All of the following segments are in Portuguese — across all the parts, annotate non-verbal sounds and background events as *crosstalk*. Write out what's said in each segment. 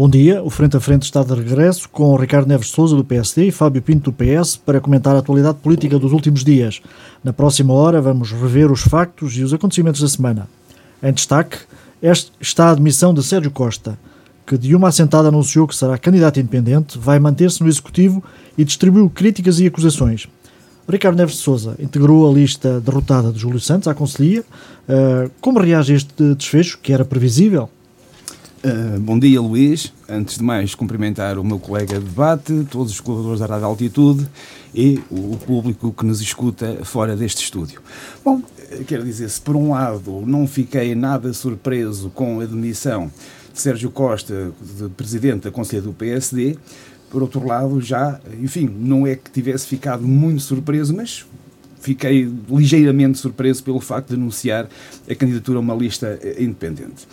Bom dia, o Frente a Frente está de regresso com Ricardo Neves Souza do PSD e Fábio Pinto do PS para comentar a atualidade política dos últimos dias. Na próxima hora vamos rever os factos e os acontecimentos da semana. Em destaque está a admissão de Sérgio Costa, que de uma assentada anunciou que será candidato independente, vai manter-se no Executivo e distribuiu críticas e acusações. Ricardo Neves de Souza integrou a lista derrotada de Júlio Santos à Conselhia. Uh, como reage a este desfecho, que era previsível? Uh, bom dia, Luís. Antes de mais, cumprimentar o meu colega de debate, todos os colaboradores da Rádio Altitude e o público que nos escuta fora deste estúdio. Bom, quero dizer, se por um lado não fiquei nada surpreso com a demissão de Sérgio Costa, de presidente da Conselho do PSD, por outro lado, já, enfim, não é que tivesse ficado muito surpreso, mas fiquei ligeiramente surpreso pelo facto de anunciar a candidatura a uma lista independente.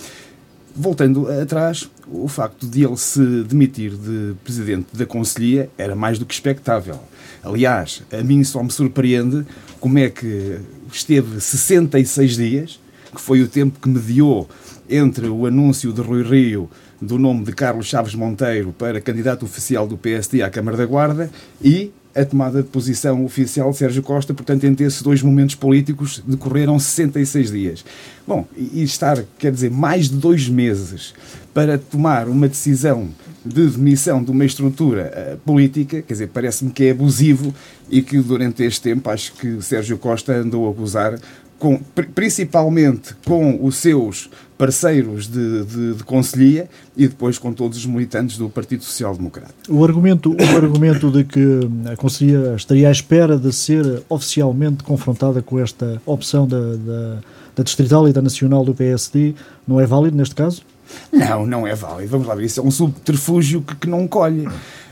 Voltando atrás, o facto de ele se demitir de presidente da Conselhia era mais do que expectável. Aliás, a mim só me surpreende como é que esteve 66 dias, que foi o tempo que mediou entre o anúncio de Rui Rio do nome de Carlos Chaves Monteiro para candidato oficial do PSD à Câmara da Guarda e a tomada de posição oficial de Sérgio Costa, portanto, entre esses dois momentos políticos decorreram 66 dias. Bom, e estar, quer dizer, mais de dois meses para tomar uma decisão de demissão de uma estrutura uh, política, quer dizer, parece-me que é abusivo e que durante este tempo acho que Sérgio Costa andou a gozar com, principalmente com os seus parceiros de, de, de, conselhia e depois com todos os militantes do Partido Social Democrata. O argumento, o argumento de que a conselhia estaria à espera de ser oficialmente confrontada com esta opção da, da, da distrital e da nacional do PSD não é válido neste caso? Não, não é válido. Vamos lá ver. Isso é um subterfúgio que, que não colhe.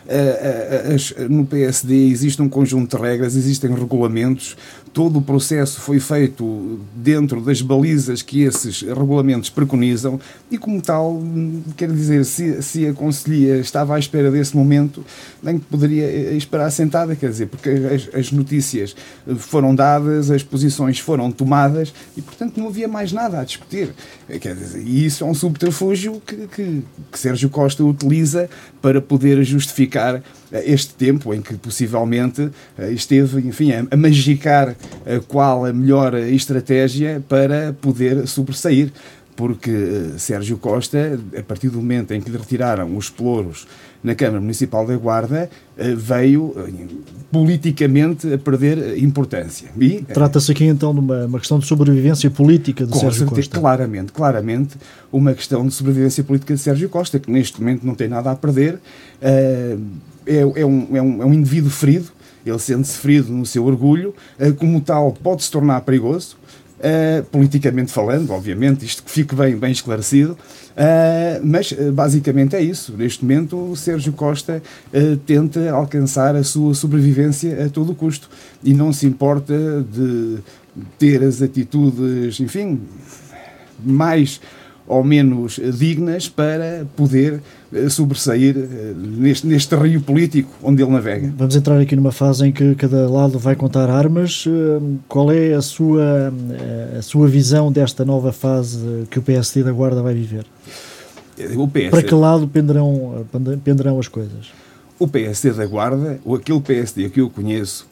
Uh, uh, no PSD existe um conjunto de regras, existem regulamentos. Todo o processo foi feito dentro das balizas que esses regulamentos preconizam. E, como tal, quer dizer, se, se a Conselhia estava à espera desse momento, nem poderia esperar sentada, quer dizer, porque as, as notícias foram dadas, as posições foram tomadas e, portanto, não havia mais nada a discutir. Quer dizer, e isso é um subterfúgio que, que, que Sérgio Costa utiliza para poder justificar este tempo em que possivelmente eh, esteve, enfim, a, magicar eh, qual a melhor estratégia para poder sobressair. Porque eh, Sérgio Costa, a partir do momento em que lhe retiraram os pelouros na Câmara Municipal da Guarda, veio politicamente a perder importância. Trata-se aqui então de uma, uma, questão de sobrevivência política de Sérgio certeza, Costa. Claramente, claramente, uma questão de sobrevivência política de Sérgio Costa, que neste momento não tem nada a perder é, é, um, é, um, é um indivíduo ferido, ele sente-se ferido no seu orgulho, como tal pode se tornar perigoso, uh, politicamente falando, obviamente, isto que fique bem, bem esclarecido, uh, mas basicamente é isso. Neste momento, o Sérgio Costa tenta alcançar a sua sobrevivência a todo custo e não se importa de ter as atitudes, enfim, mais ou menos dignas para poder eh, sobressair eh, neste, neste rio político onde ele navega. Vamos entrar aqui numa fase em que cada lado vai contar armas. Eh, qual é a sua, a sua visão desta nova fase que o PSD da Guarda vai viver? PSD, Para que lado penderão, penderão as coisas? O PSD da Guarda, ou aquele PSD que eu conheço,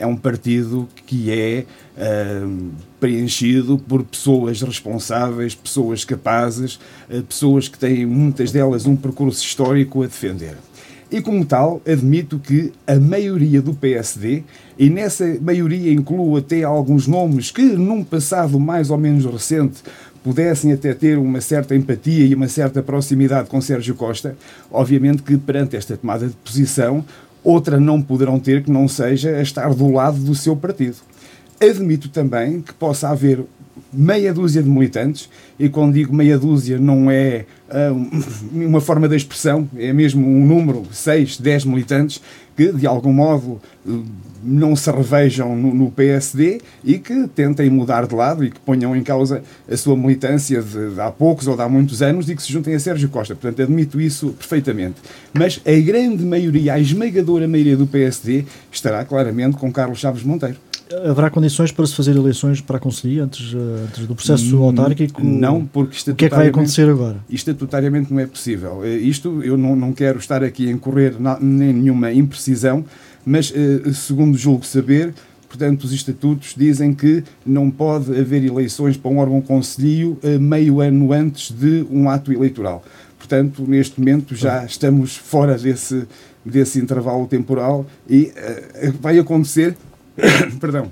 é um partido que é uh, preenchido por pessoas responsáveis, pessoas capazes, uh, pessoas que têm, muitas delas, um percurso histórico a defender. E, como tal, admito que a maioria do PSD, e nessa maioria incluo até alguns nomes que, num passado mais ou menos recente, pudessem até ter uma certa empatia e uma certa proximidade com Sérgio Costa, obviamente que perante esta tomada de posição, outra não poderão ter que não seja estar do lado do seu partido. Admito também que possa haver meia dúzia de militantes, e quando digo meia dúzia não é uh, *laughs* uma forma de expressão, é mesmo um número, 6, 10 militantes, que de algum modo uh, não se revejam no, no, PSD e que tentem mudar de lado e que ponham em causa a sua militância de, de há poucos ou de há muitos anos e que se juntem a Sérgio Costa. Portanto, admito isso perfeitamente. Mas a grande maioria, a esmagadora maioria do PSD, estará claramente com Carlos Chaves Monteiro. Haverá condições para se fazer eleições para a Conselhia antes, eh, antes do processo hum, autárquico? Não, porque o que é que vai acontecer agora? Estatutariamente não é possível. Eh, isto, eu não, não quero estar aqui a incorrer nem nenhuma imprecisão, mas eh, segundo julgo saber, portanto, os estatutos dizem que não pode haver eleições para um órgão conselhio meio ano antes de um ato eleitoral. Portanto, neste momento já estamos fora desse, desse intervalo temporal e uh, vai acontecer *coughs* perdão,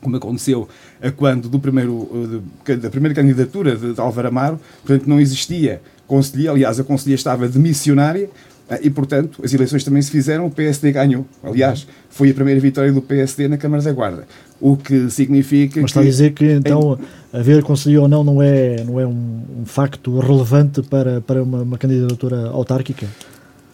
como aconteceu quando do primeiro, de, da primeira candidatura de, de Álvaro Amaro, portanto não existia conselhia, aliás a conselhia estava demissionária eh, e portanto as eleições também se fizeram, o PSD ganhou, aliás foi a primeira vitória do PSD na Câmara da Guarda, o que significa Mas está a dizer que então em... haver conselhia ou não não é, não é um, um facto relevante para, para uma, uma candidatura autárquica?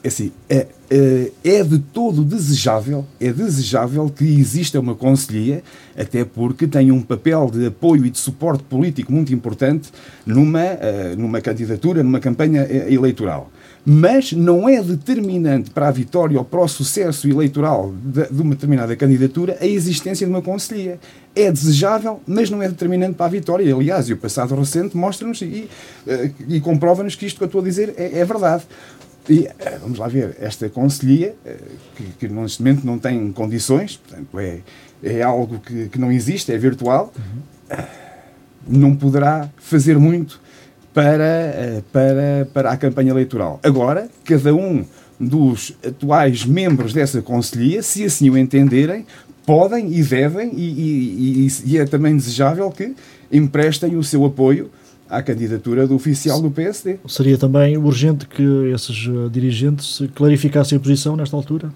É assim, é, é, é de todo desejável, é desejável que exista uma conselhia, até porque tem um papel de apoio e de suporte político muito importante numa, eh, numa candidatura, numa campanha eh, eleitoral. Mas não é determinante para a vitória ou para o sucesso eleitoral de, uma determinada candidatura a existência de uma conselhia. É desejável, mas não é determinante para a vitória. Aliás, e o passado recente mostra-nos e, eh, e comprova-nos que isto que eu estou a dizer é, é verdade. E eh, vamos lá ver, esta conselhia, eh, que, que neste momento não tem condições, portanto é, é algo que, que não existe, é virtual, uhum. não poderá fazer muito para, para, para a campanha eleitoral. Agora, cada um dos atuais membros dessa conselhia, se assim o entenderem, podem e devem, e, e, e, e é também desejável que emprestem o seu apoio à candidatura do oficial do PSD. Seria também urgente que esses eh, dirigentes clarificassem a posição nesta altura?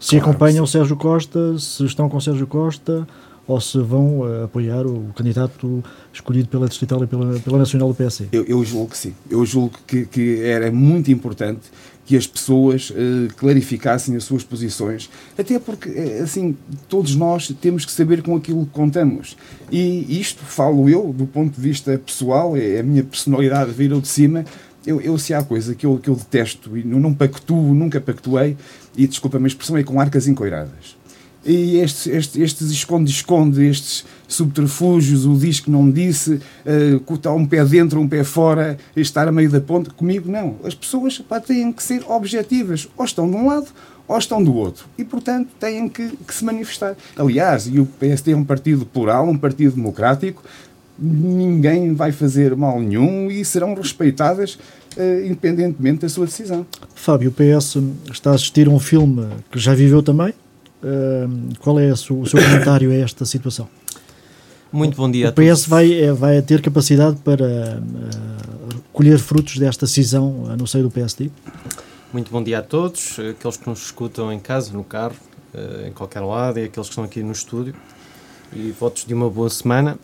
Se claro acompanham o Sérgio Costa, se estão com Sérgio Costa ou se vão uh, apoiar o candidato escolhido pela Distrital e pela, pela Nacional do PSD? Eu, eu julgo que sim. Eu julgo que, que era muito importante que as pessoas uh, clarificassem as suas posições, até porque, eh, assim, todos nós temos que saber com aquilo que contamos. E isto, falo eu, do ponto de vista pessoal, é a minha personalidade vir de cima, eu, eu, se há coisa que eu, que eu detesto e não, não pactuo, nunca pactuei, e desculpa a minha expressão, é com arcas encoiradas. E estes, estes, esconde-esconde, estes subterfúgios, o diz que não disse, uh, está um pé dentro, um pé fora, estar a meio da ponte, comigo não. As pessoas pá, têm que ser objetivas, ou estão de um lado ou estão do outro. E, portanto, têm que, que se manifestar. Aliás, e o PSD é um partido plural, um partido democrático, ninguém vai fazer mal nenhum e serão respeitadas uh, independentemente da sua decisão. Fábio, o PS está a assistir a um filme que já viveu também, qual é o seu comentário a esta situação? Muito bom dia o PS vai, é, vai ter capacidade para uh, colher frutos desta cisão no seio do PSD? Muito bom dia a todos, aqueles que nos escutam em casa, no carro, uh, em qualquer lado, e aqueles que estão aqui no estúdio. E votos de uma boa semana.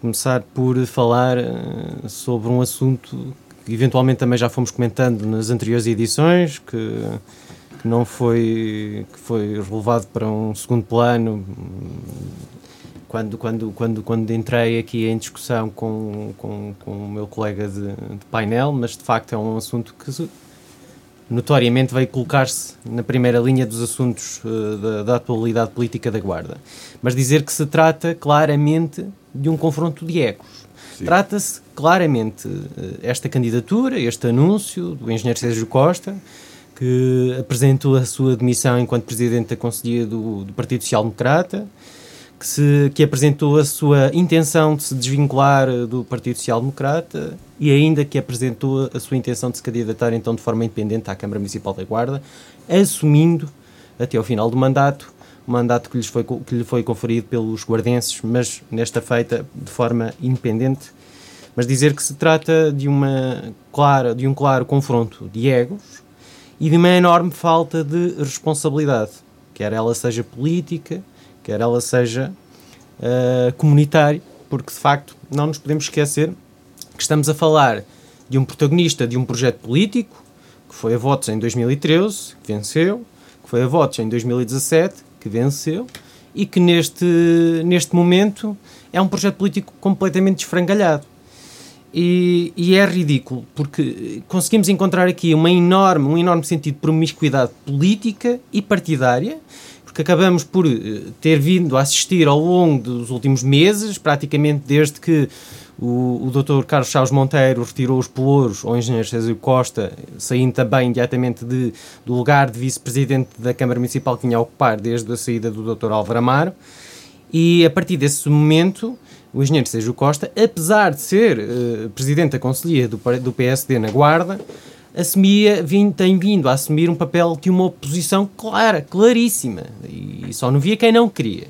Começar por falar uh, sobre um assunto que eventualmente também já fomos comentando nas anteriores edições, que que não foi que foi relevado para um segundo plano quando quando quando quando entrei aqui em discussão com com, com o meu colega de, de painel mas de facto é um assunto que notoriamente veio colocar-se na primeira linha dos assuntos uh, da, da, atualidade política da Guarda. Mas dizer que se trata claramente de um confronto de ecos. Trata-se claramente uh, esta candidatura, este anúncio do engenheiro Sérgio Costa, que apresentou a sua demissão enquanto presidente da Conselhia do, do Partido Social Democrata, que, se, que apresentou a sua intenção de se desvincular do Partido Social Democrata e ainda que apresentou a sua intenção de se candidatar então de forma independente à Câmara Municipal da Guarda, assumindo até ao final do mandato, o mandato que, lhes foi, que lhe foi conferido pelos guardenses, mas nesta feita de forma independente. Mas dizer que se trata de, uma clara, de um claro confronto de egos, e de uma enorme falta de responsabilidade, quer ela seja política, quer ela seja uh, comunitária, porque de facto não nos podemos esquecer que estamos a falar de um protagonista de um projeto político que foi a votos em 2013, que venceu, que foi a votos em 2017, que venceu, e que neste, neste momento é um projeto político completamente desfrangalhado. E, e, é ridículo, porque conseguimos encontrar aqui uma enorme, um enorme sentido de promiscuidade política e partidária, porque acabamos por ter vindo a assistir ao longo dos últimos meses, praticamente desde que o, o Dr. Carlos Chaves Monteiro retirou os pelouros ao engenheiro César Costa, saindo também imediatamente de, do lugar de vice-presidente da Câmara Municipal que tinha a ocupar desde a saída do Dr. Álvaro Amaro. E a partir desse momento, o engenheiro Sérgio Costa, apesar de ser uh, presidente da Conselhia do, do PSD na Guarda, assumia, vim, tem vindo a assumir um papel de uma oposição clara, claríssima, e só não via quem não queria.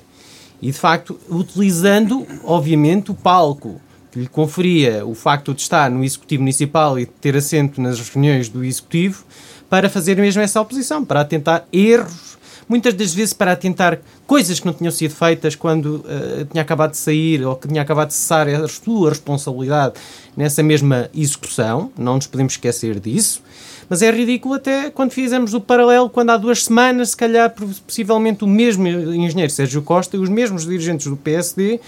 E de facto, utilizando, obviamente, o palco que lhe conferia o facto de estar no Executivo Municipal e de ter assento nas reuniões do Executivo para fazer mesmo essa oposição, para atentar erros, muitas das vezes para atentar coisas que não tinham sido feitas quando uh, tinha acabado de sair ou que tinha acabado de cessar a sua responsabilidade nessa mesma execução, não nos podemos esquecer disso. Mas é ridículo até quando fizemos o paralelo, quando há duas semanas, se calhar, possivelmente o mesmo engenheiro Sérgio Costa e os mesmos dirigentes do PSD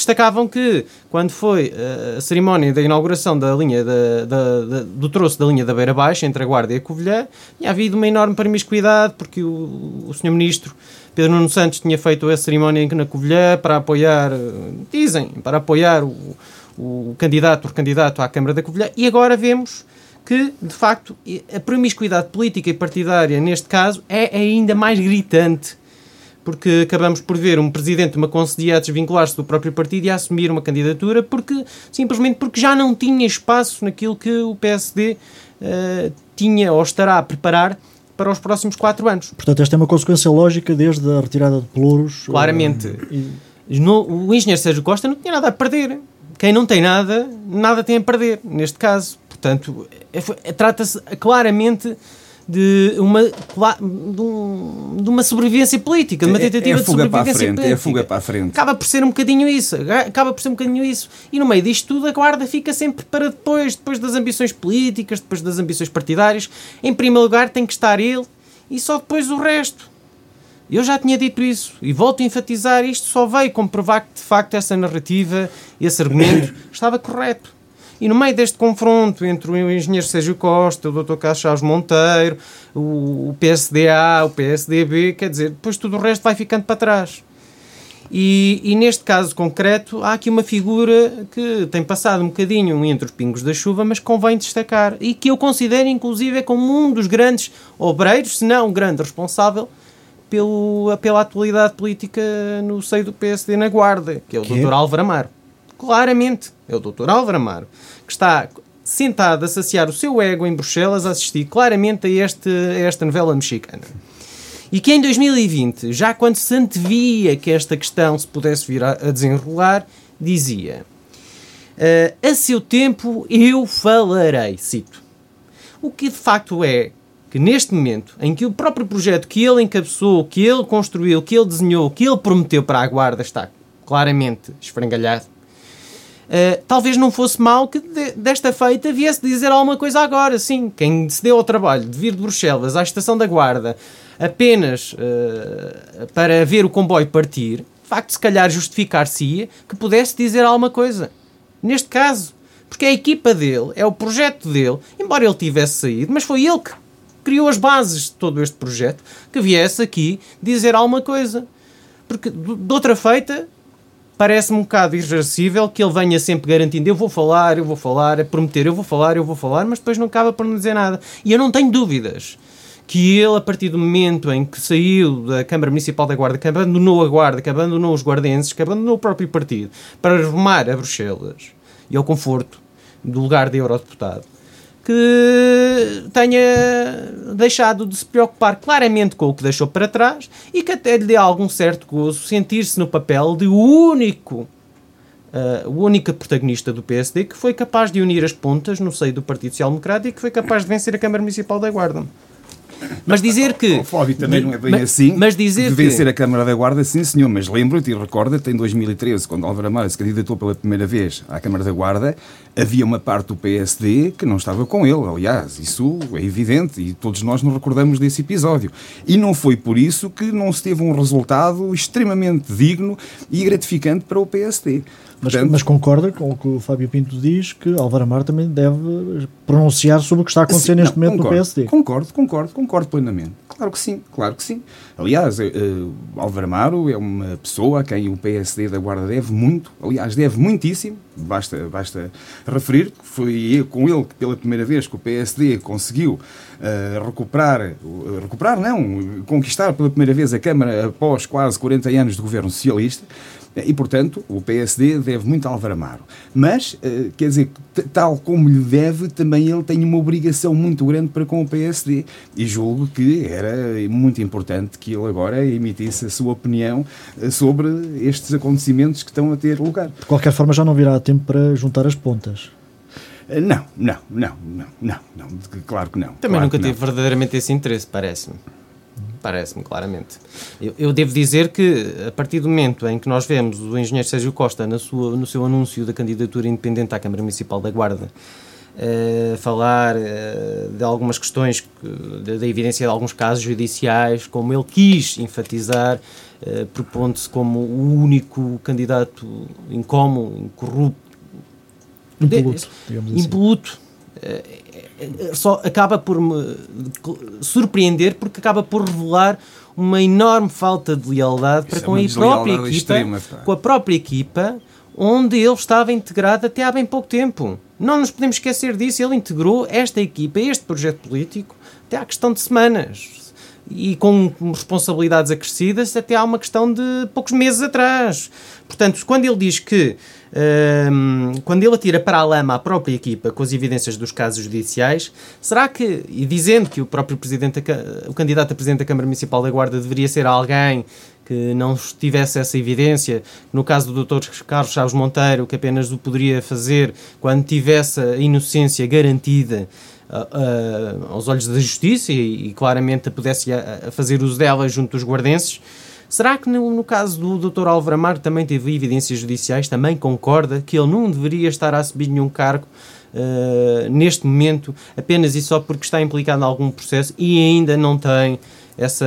destacavam que, quando foi uh, a cerimónia da inauguração da linha da, da, da, do troço da linha da Beira Baixa, entre a Guarda e a Covilhã, tinha havido uma enorme promiscuidade, porque o, o Sr. Ministro Pedro Nuno Santos tinha feito a cerimónia na Covilhã para apoiar, dizem, para apoiar o, o candidato, o candidato à Câmara da Covilhã, e agora vemos que, de facto, a promiscuidade política e partidária, neste caso, é ainda mais gritante porque acabamos por ver um presidente de uma conselhia a desvincular-se do próprio partido e a assumir uma candidatura porque simplesmente porque já não tinha espaço naquilo que o PSD uh, eh, tinha ou estará a preparar para os próximos quatro anos. Portanto, esta é uma consequência lógica desde a retirada de pelouros. Claramente. Uh, e... no, o engenheiro Sérgio Costa não tinha nada a perder. Quem não tem nada, nada tem a perder, neste caso. Portanto, é, é, trata-se claramente de uma, de, um, de uma sobrevivência política, de uma tentativa é, é de sobrevivência frente, política. É a fuga para a frente. Acaba por ser um bocadinho isso, acaba por ser um bocadinho isso. E no meio disto tudo, a guarda fica sempre para depois, depois das ambições políticas, depois das ambições partidárias. Em primeiro lugar tem que estar ele e só depois o resto. Eu já tinha dito isso e volto a enfatizar isto, só veio comprovar que de facto essa narrativa, esse argumento *coughs* estava correto. E no meio deste confronto entre o engenheiro Sérgio Costa, o Dr. Carlos Chaves Monteiro, o PSDA, o PSDB, quer dizer, depois tudo o resto vai ficando para trás. E, e, neste caso concreto, há aqui uma figura que tem passado um bocadinho entre os pingos da chuva, mas convém destacar e que eu considero, inclusive, como um dos grandes obreiros, se não o grande responsável, pelo, pela atualidade política no seio do PSD na Guarda, que é o que? Dr. Álvaro Amaro. Claramente, é o Dr. Álvaro Amaro, que está sentado a saciar o seu ego em Bruxelas a assistir claramente a, este, a esta novela mexicana. E que em 2020, já quando se antevia que esta questão se pudesse vir a, a desenrolar, dizia: uh, A seu tempo eu falarei, cito. O que de facto é que neste momento, em que o próprio projeto que ele encabeçou, que ele construiu, que ele desenhou, que ele prometeu para a Guarda está claramente esfrangalhado, Uh, talvez não fosse mal que de, desta feita viesse dizer alguma coisa agora. Sim, quem se deu ao trabalho de vir de Bruxelas à estação da Guarda apenas uh, para ver o comboio partir, de facto, se calhar justificar-se-ia que pudesse dizer alguma coisa. Neste caso, porque é a equipa dele, é o projeto dele, embora ele tivesse saído, mas foi ele que criou as bases de todo este projeto, que viesse aqui dizer alguma coisa. Porque de outra feita, parece-me um bocado irreversível que ele venha sempre garantindo eu vou falar, eu vou falar, a prometer eu vou falar, eu vou falar, mas depois não acaba por não dizer nada. E eu não tenho dúvidas que ele, a partir do momento em que saiu da Câmara Municipal da Guarda, que abandonou a Guarda, que abandonou os guardenses, que abandonou o próprio partido, para rumar a Bruxelas e ao conforto do lugar de eurodeputado, que tenha deixado de se preocupar claramente com o que deixou para trás e que até lhe dê algum certo gozo sentir-se no papel de único Uh, o único protagonista do PSD que foi capaz de unir as pontas no seio do Partido Social Democrático e que foi capaz de vencer a Câmara Municipal da Guarda. Mas dizer que. O Flávio também não é bem mas, assim. Mas dizer de vencer que... a Câmara da Guarda, sim, senhor. Mas lembro-te e recorda-te, em 2013, quando Álvaro Amaro se candidatou pela primeira vez à Câmara da Guarda, havia uma parte do PSD que não estava com ele. Aliás, isso é evidente e todos nós nos recordamos desse episódio. E não foi por isso que não se teve um resultado extremamente digno e gratificante para o PSD. Mas, Portanto, mas, concorda com o que o Fábio Pinto diz que Álvaro Amar também deve pronunciar sobre o que está a acontecer sim, neste não, momento concordo, no PSD. Concordo, concordo, concordo plenamente. Claro que sim, claro que sim. Aliás, uh, Álvaro Amaro é uma pessoa a quem o PSD da Guarda deve muito, aliás, deve muitíssimo, basta, basta referir que foi com ele que pela primeira vez que o PSD conseguiu uh, recuperar, uh, recuperar não, conquistar pela primeira vez a Câmara após quase 40 anos de governo socialista, e, portanto, o PSD deve muito a Álvaro Amaro. Mas, eh, quer dizer, tal como lhe deve, também ele tem uma obrigação muito grande para com o PSD. E julgo que era muito importante que ele agora emitisse a sua opinião eh, sobre estes acontecimentos que estão a ter lugar. De qualquer forma, já não virá tempo para juntar as pontas. Eh, não, não, não, não, não, não, claro que não. Também claro nunca tive verdadeiramente esse interesse, parece-me. Parece-me, claramente. Eu, eu, devo dizer que, a partir do momento em que nós vemos o engenheiro Sérgio Costa na sua, no seu anúncio da candidatura independente à Câmara Municipal da Guarda, uh, falar uh, de algumas questões, da evidência de alguns casos judiciais, como ele quis enfatizar, uh, propondo-se como o único candidato incómodo, incorrupto, impoluto, digamos assim. impoluto só acaba por me surpreender porque acaba por revelar uma enorme falta de lealdade para é com a própria equipa, extrema, com a própria equipa onde ele estava integrado até há bem pouco tempo. Não nos podemos esquecer disso, ele integrou esta equipa, este projeto político, até há questão de semanas e com responsabilidades acrescidas até há uma questão de poucos meses atrás. Portanto, quando ele diz que quando ele atira para a lama a própria equipa com as evidências dos casos judiciais, será que, e dizendo que o próprio presidente, o candidato a presidente da Câmara Municipal da Guarda deveria ser alguém que não tivesse essa evidência, no caso do Dr. Carlos Chaves Monteiro, que apenas o poderia fazer quando tivesse a inocência garantida uh, uh, aos olhos da justiça e, e claramente pudesse a, fazer uso dela junto dos guardenses, Será que no, no caso do Dr. Álvaro Amaro também teve evidências judiciais, também concorda que ele não deveria estar a assumir nenhum cargo uh, neste momento apenas e só porque está implicado em algum processo e ainda não tem essa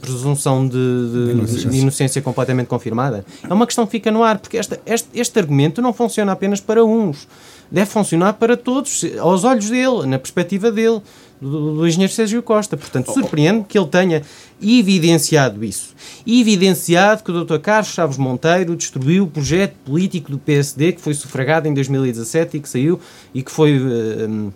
presunção de, de, inocência. de, inocência completamente confirmada? É uma questão que fica no ar, porque esta, este, este argumento não funciona apenas para uns, deve funcionar para todos, aos olhos dele, na perspectiva dele do, do engenheiro Sérgio Costa. Portanto, surpreende que ele tenha evidenciado isso. Evidenciado que o Dr. Carlos Chaves Monteiro destruiu o projeto político do PSD que foi sufragado em 2017 e que saiu e que foi. Uh,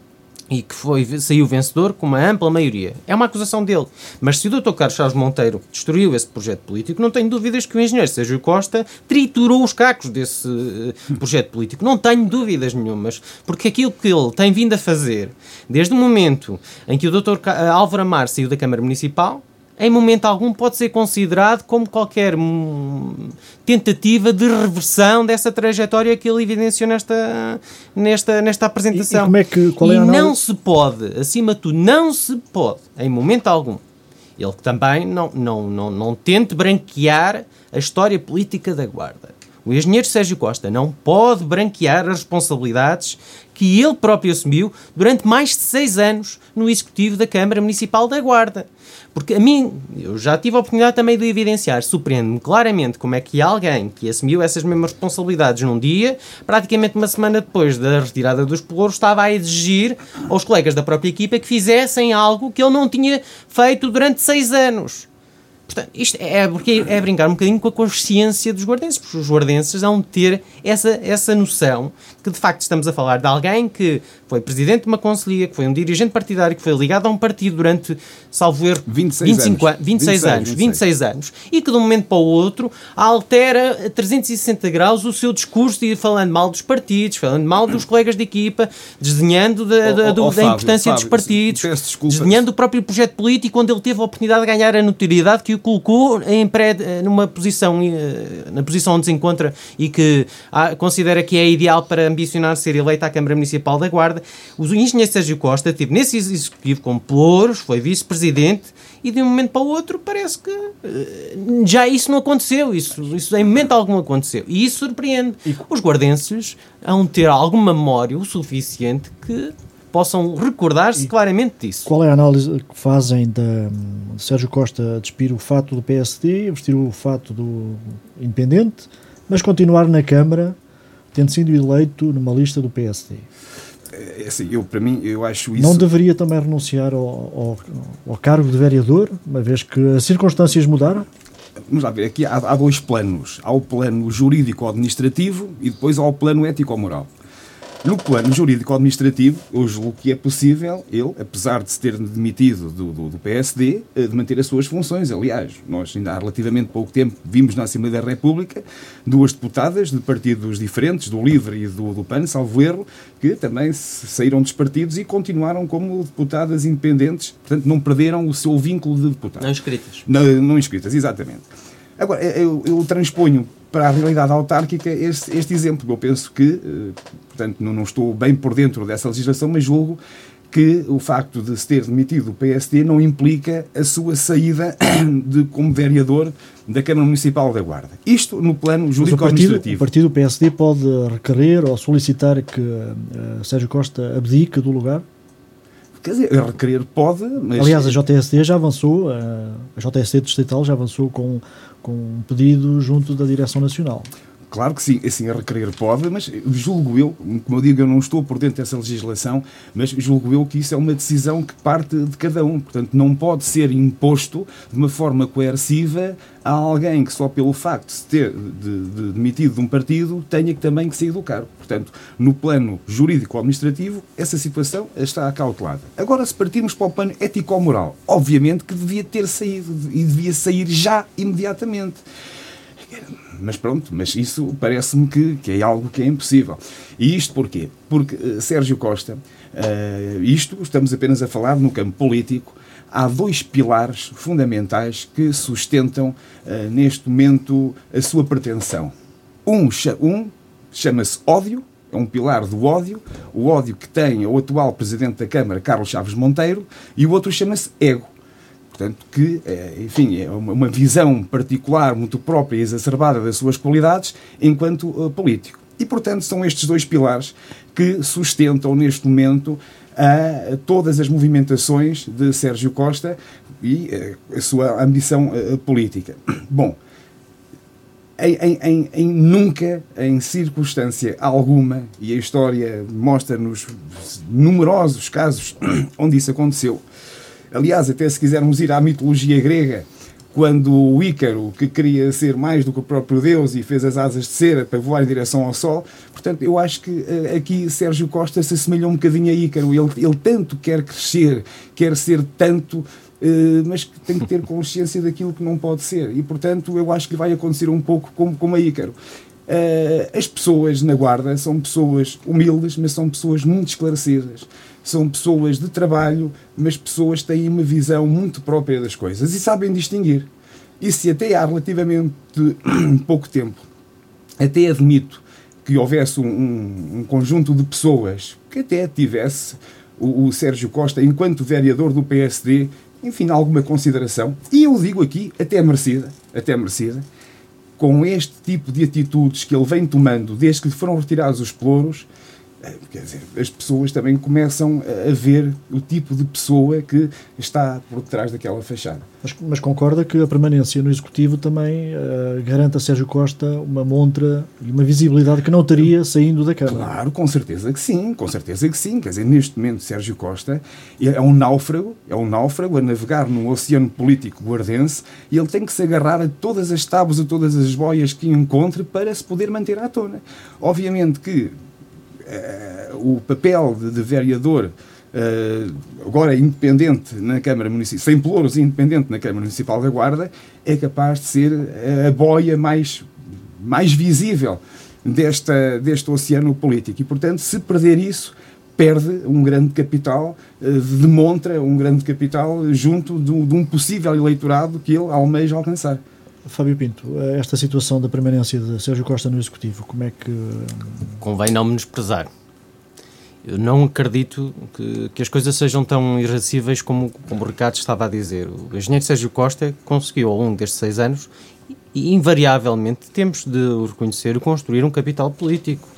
e que foi, saiu vencedor com uma ampla maioria. É uma acusação dele. Mas se o Dr. Carlos Chaves Monteiro destruiu esse projeto político, não tenho dúvidas que o engenheiro Sérgio Costa triturou os cacos desse uh, projeto político. Não tenho dúvidas nenhumas. Porque aquilo que ele tem vindo a fazer, desde o momento em que o Dr. Álvaro Amar saiu da Câmara Municipal, em momento algum pode ser considerado como qualquer hum, tentativa de reversão dessa trajetória que ele evidenciou nesta, nesta, nesta apresentação. E, e como é que, qual é e não se pode, acima de tudo, não se pode, em momento algum, ele também não, não, não, não tente branquear a história política da Guarda. O engenheiro Sérgio Costa não pode branquear as responsabilidades que ele próprio assumiu durante mais de seis anos no Executivo da Câmara Municipal da Guarda. Porque a mim, eu já tive a oportunidade também de evidenciar, surpreende-me claramente como é que alguém que assumiu essas mesmas responsabilidades num dia, praticamente uma semana depois da retirada dos pelouros, estava a exigir aos colegas da própria equipa que fizessem algo que ele não tinha feito durante seis anos. Portanto, isto é, porque é brincar um bocadinho com a consciência dos guardenses, porque os guardenses vão ter essa, essa noção que de facto estamos a falar de alguém que foi presidente de uma conselhia, que foi um dirigente partidário, que foi ligado a um partido durante, salvo erro, 26 25 anos. 26, 26 anos, 26. 26 anos, e que de um momento para o outro altera a 360 graus o seu discurso e falando mal dos partidos, falando mal dos colegas de equipa, desenhando da, da, oh, oh, da importância Fábio, dos partidos, desenhando o próprio projeto político onde ele teve a oportunidade de ganhar a notoriedade que o colocou em pré, numa posição, eh, na posição onde se encontra e que ah, considera que é ideal para ambicionar ser eleito à Câmara Municipal da Guarda. O engenheiro Sérgio Costa teve nesse executivo com Pelouros, foi vice-presidente e de um momento para o outro parece que uh, já isso não aconteceu, isso, isso em momento algum aconteceu. E isso surpreende. Os guardenses hão ter alguma memória o suficiente que possam recordar-se claramente disso. Qual é a análise que fazem de, de Sérgio Costa despir o fato do PSD, vestir o fato do Independente, mas continuar na Câmara tendo sido eleito numa lista do PSD. É, assim, eu, para mim, eu acho isso... Não deveria também renunciar ao, ao, ao cargo de vereador, uma vez que as circunstâncias mudaram? Vamos lá ver, aqui há, há dois planos. Há o plano jurídico-administrativo e depois há o plano ético-moral. No plano jurídico-administrativo, eu julgo que é possível ele, apesar de se ter demitido do, do, do, PSD, eh, de manter as suas funções. Aliás, nós ainda há relativamente pouco tempo vimos na Assembleia da República duas deputadas de partidos diferentes, do LIVRE e do, do PAN, salvo erro, que também saíram dos partidos e continuaram como deputadas independentes, portanto não perderam o seu vínculo de deputado. Não inscritas. Não, não inscritas, exatamente. Agora, eu, eu transponho para a realidade autárquica este, este exemplo. Eu penso que, eh, portanto, não, não estou bem por dentro dessa legislação, mas julgo que o facto de se ter demitido o PSD não implica a sua saída *coughs* de, como vereador da Câmara Municipal da Guarda. Isto no plano jurídico-administrativo. O partido, o partido PSD pode requerer ou solicitar que uh, Sérgio Costa abdique do lugar? Quer dizer, requerer pode, mas... Aliás, a JSD já avançou, eh, a JSD distrital já avançou com com um pedido junto da Direção Nacional. Claro que sim, assim a requerer pode, mas julgo eu, como eu digo, eu não estou por dentro dessa legislação, mas julgo eu que isso é uma decisão que parte de cada um. Portanto, não pode ser imposto de uma forma coerciva a alguém que só pelo facto de se ter de, de, demitido de um partido tenha que também que sair do cargo. Portanto, no plano jurídico-administrativo, essa situação está acautelada. Agora, se partirmos para o plano ético-moral, obviamente que devia ter saído e devia sair já imediatamente mas pronto, mas isso parece-me que, que é algo que é impossível. E isto porquê? Porque uh, Sérgio Costa, uh, isto estamos apenas a falar no campo político, há dois pilares fundamentais que sustentam uh, neste momento a sua pretensão. Um, um chama-se ódio, é um pilar do ódio, o ódio que tem o atual Presidente da Câmara, Carlos Chaves Monteiro, e o outro chama-se ego Portanto, que, é, enfim, é uma visão particular, muito própria e exacerbada das suas qualidades enquanto uh, político. E, portanto, são estes dois pilares que sustentam neste momento a, todas as movimentações de Sérgio Costa e a, uh, a sua ambição uh, política. *clears throat* Bom, em, em, em, nunca, em circunstância alguma, e a história mostra-nos numerosos casos *clears throat* onde isso aconteceu, Aliás, até se quisermos ir à mitologia grega, quando o Ícaro, que queria ser mais do que o próprio Deus e fez as asas de cera para voar em direção ao Sol, portanto, eu acho que uh, aqui Sérgio Costa se assemelha um bocadinho a Ícaro. Ele, ele tanto quer crescer, quer ser tanto, uh, mas tem que ter consciência daquilo que não pode ser. E, portanto, eu acho que vai acontecer um pouco como, como a Ícaro. Uh, as pessoas na Guarda são pessoas humildes, mas são pessoas muito esclarecidas. São pessoas de trabalho, mas pessoas têm uma visão muito própria das coisas e sabem distinguir. E se até há relativamente *clears throat* pouco tempo, até admito que houvesse um, um conjunto de pessoas que até tivesse o, o Sérgio Costa, enquanto vereador do PSD, enfim, alguma consideração, e eu digo aqui, até merecida, até merecida, com este tipo de atitudes que ele vem tomando desde que lhe foram retirados os pelouros, é, quer dizer, as pessoas também começam a ver o tipo de pessoa que está por trás daquela fachada. Mas, mas concorda que a permanência no Executivo também uh, garante a Sérgio Costa uma montra e uma visibilidade que não teria saindo da Câmara? Claro, com certeza que sim, com certeza que sim. Quer dizer, neste momento Sérgio Costa é um náufrago, é um náufrago a navegar num oceano político guardense e ele tem que se agarrar a todas as tábuas, a todas as boias que encontre para se poder manter à tona. Obviamente que o papel de, de vereador uh, agora independente na Câmara Municipal, sem pelouros independente na Câmara Municipal da Guarda, é capaz de ser a boia mais, mais visível desta, deste oceano político. E, portanto, se perder isso, perde um grande capital, demonstra um grande capital junto de, de um possível eleitorado que ele almeja alcançar. Fábio Pinto, esta situação da permanência de Sérgio Costa no Executivo, como é que. Convém não menosprezar. Eu não acredito que, que as coisas sejam tão irracíveis como, como o Ricardo estava a dizer. O engenheiro Sérgio Costa conseguiu, ao longo destes seis anos, e invariavelmente temos de o reconhecer, construir um capital político,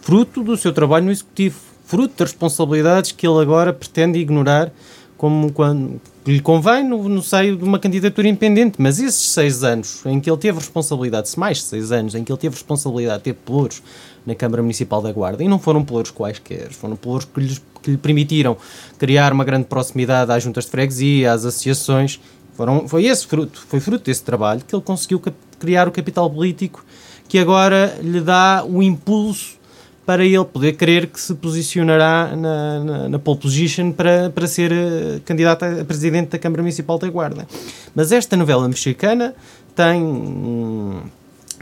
fruto do seu trabalho no Executivo, fruto das responsabilidades que ele agora pretende ignorar como quando lhe convém no, no, seio de uma candidatura independente, mas esses seis anos em que ele teve responsabilidade, se mais de seis anos em que ele teve responsabilidade de ter pelouros na Câmara Municipal da Guarda, e não foram pelouros quaisquer, foram pelouros que, que lhe permitiram criar uma grande proximidade às juntas de freguesia, às associações, foram, foi esse fruto, foi fruto desse trabalho que ele conseguiu criar o capital político que agora lhe dá o impulso para ele poder crer que se posicionará na, na, na pole position para, para ser uh, candidato a presidente da Câmara Municipal da Guarda. Mas esta novela mexicana tem,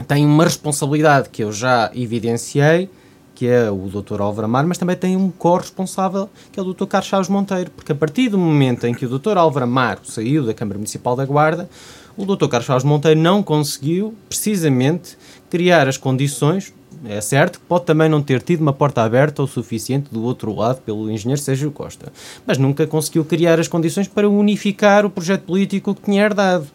tem uma responsabilidade que eu já evidenciei, que é o Dr. Álvaro Amar, mas também tem um corresponsável, que é o Dr. Carlos Chaves Monteiro, porque a partir do momento em que o Dr. Álvaro Amar saiu da Câmara Municipal da Guarda, o Dr. Carlos Chaves Monteiro não conseguiu, precisamente, criar as condições, é certo que pode também não ter tido uma porta aberta o suficiente do outro lado pelo engenheiro Sérgio Costa, mas nunca conseguiu criar as condições para unificar o projeto político que tinha herdado.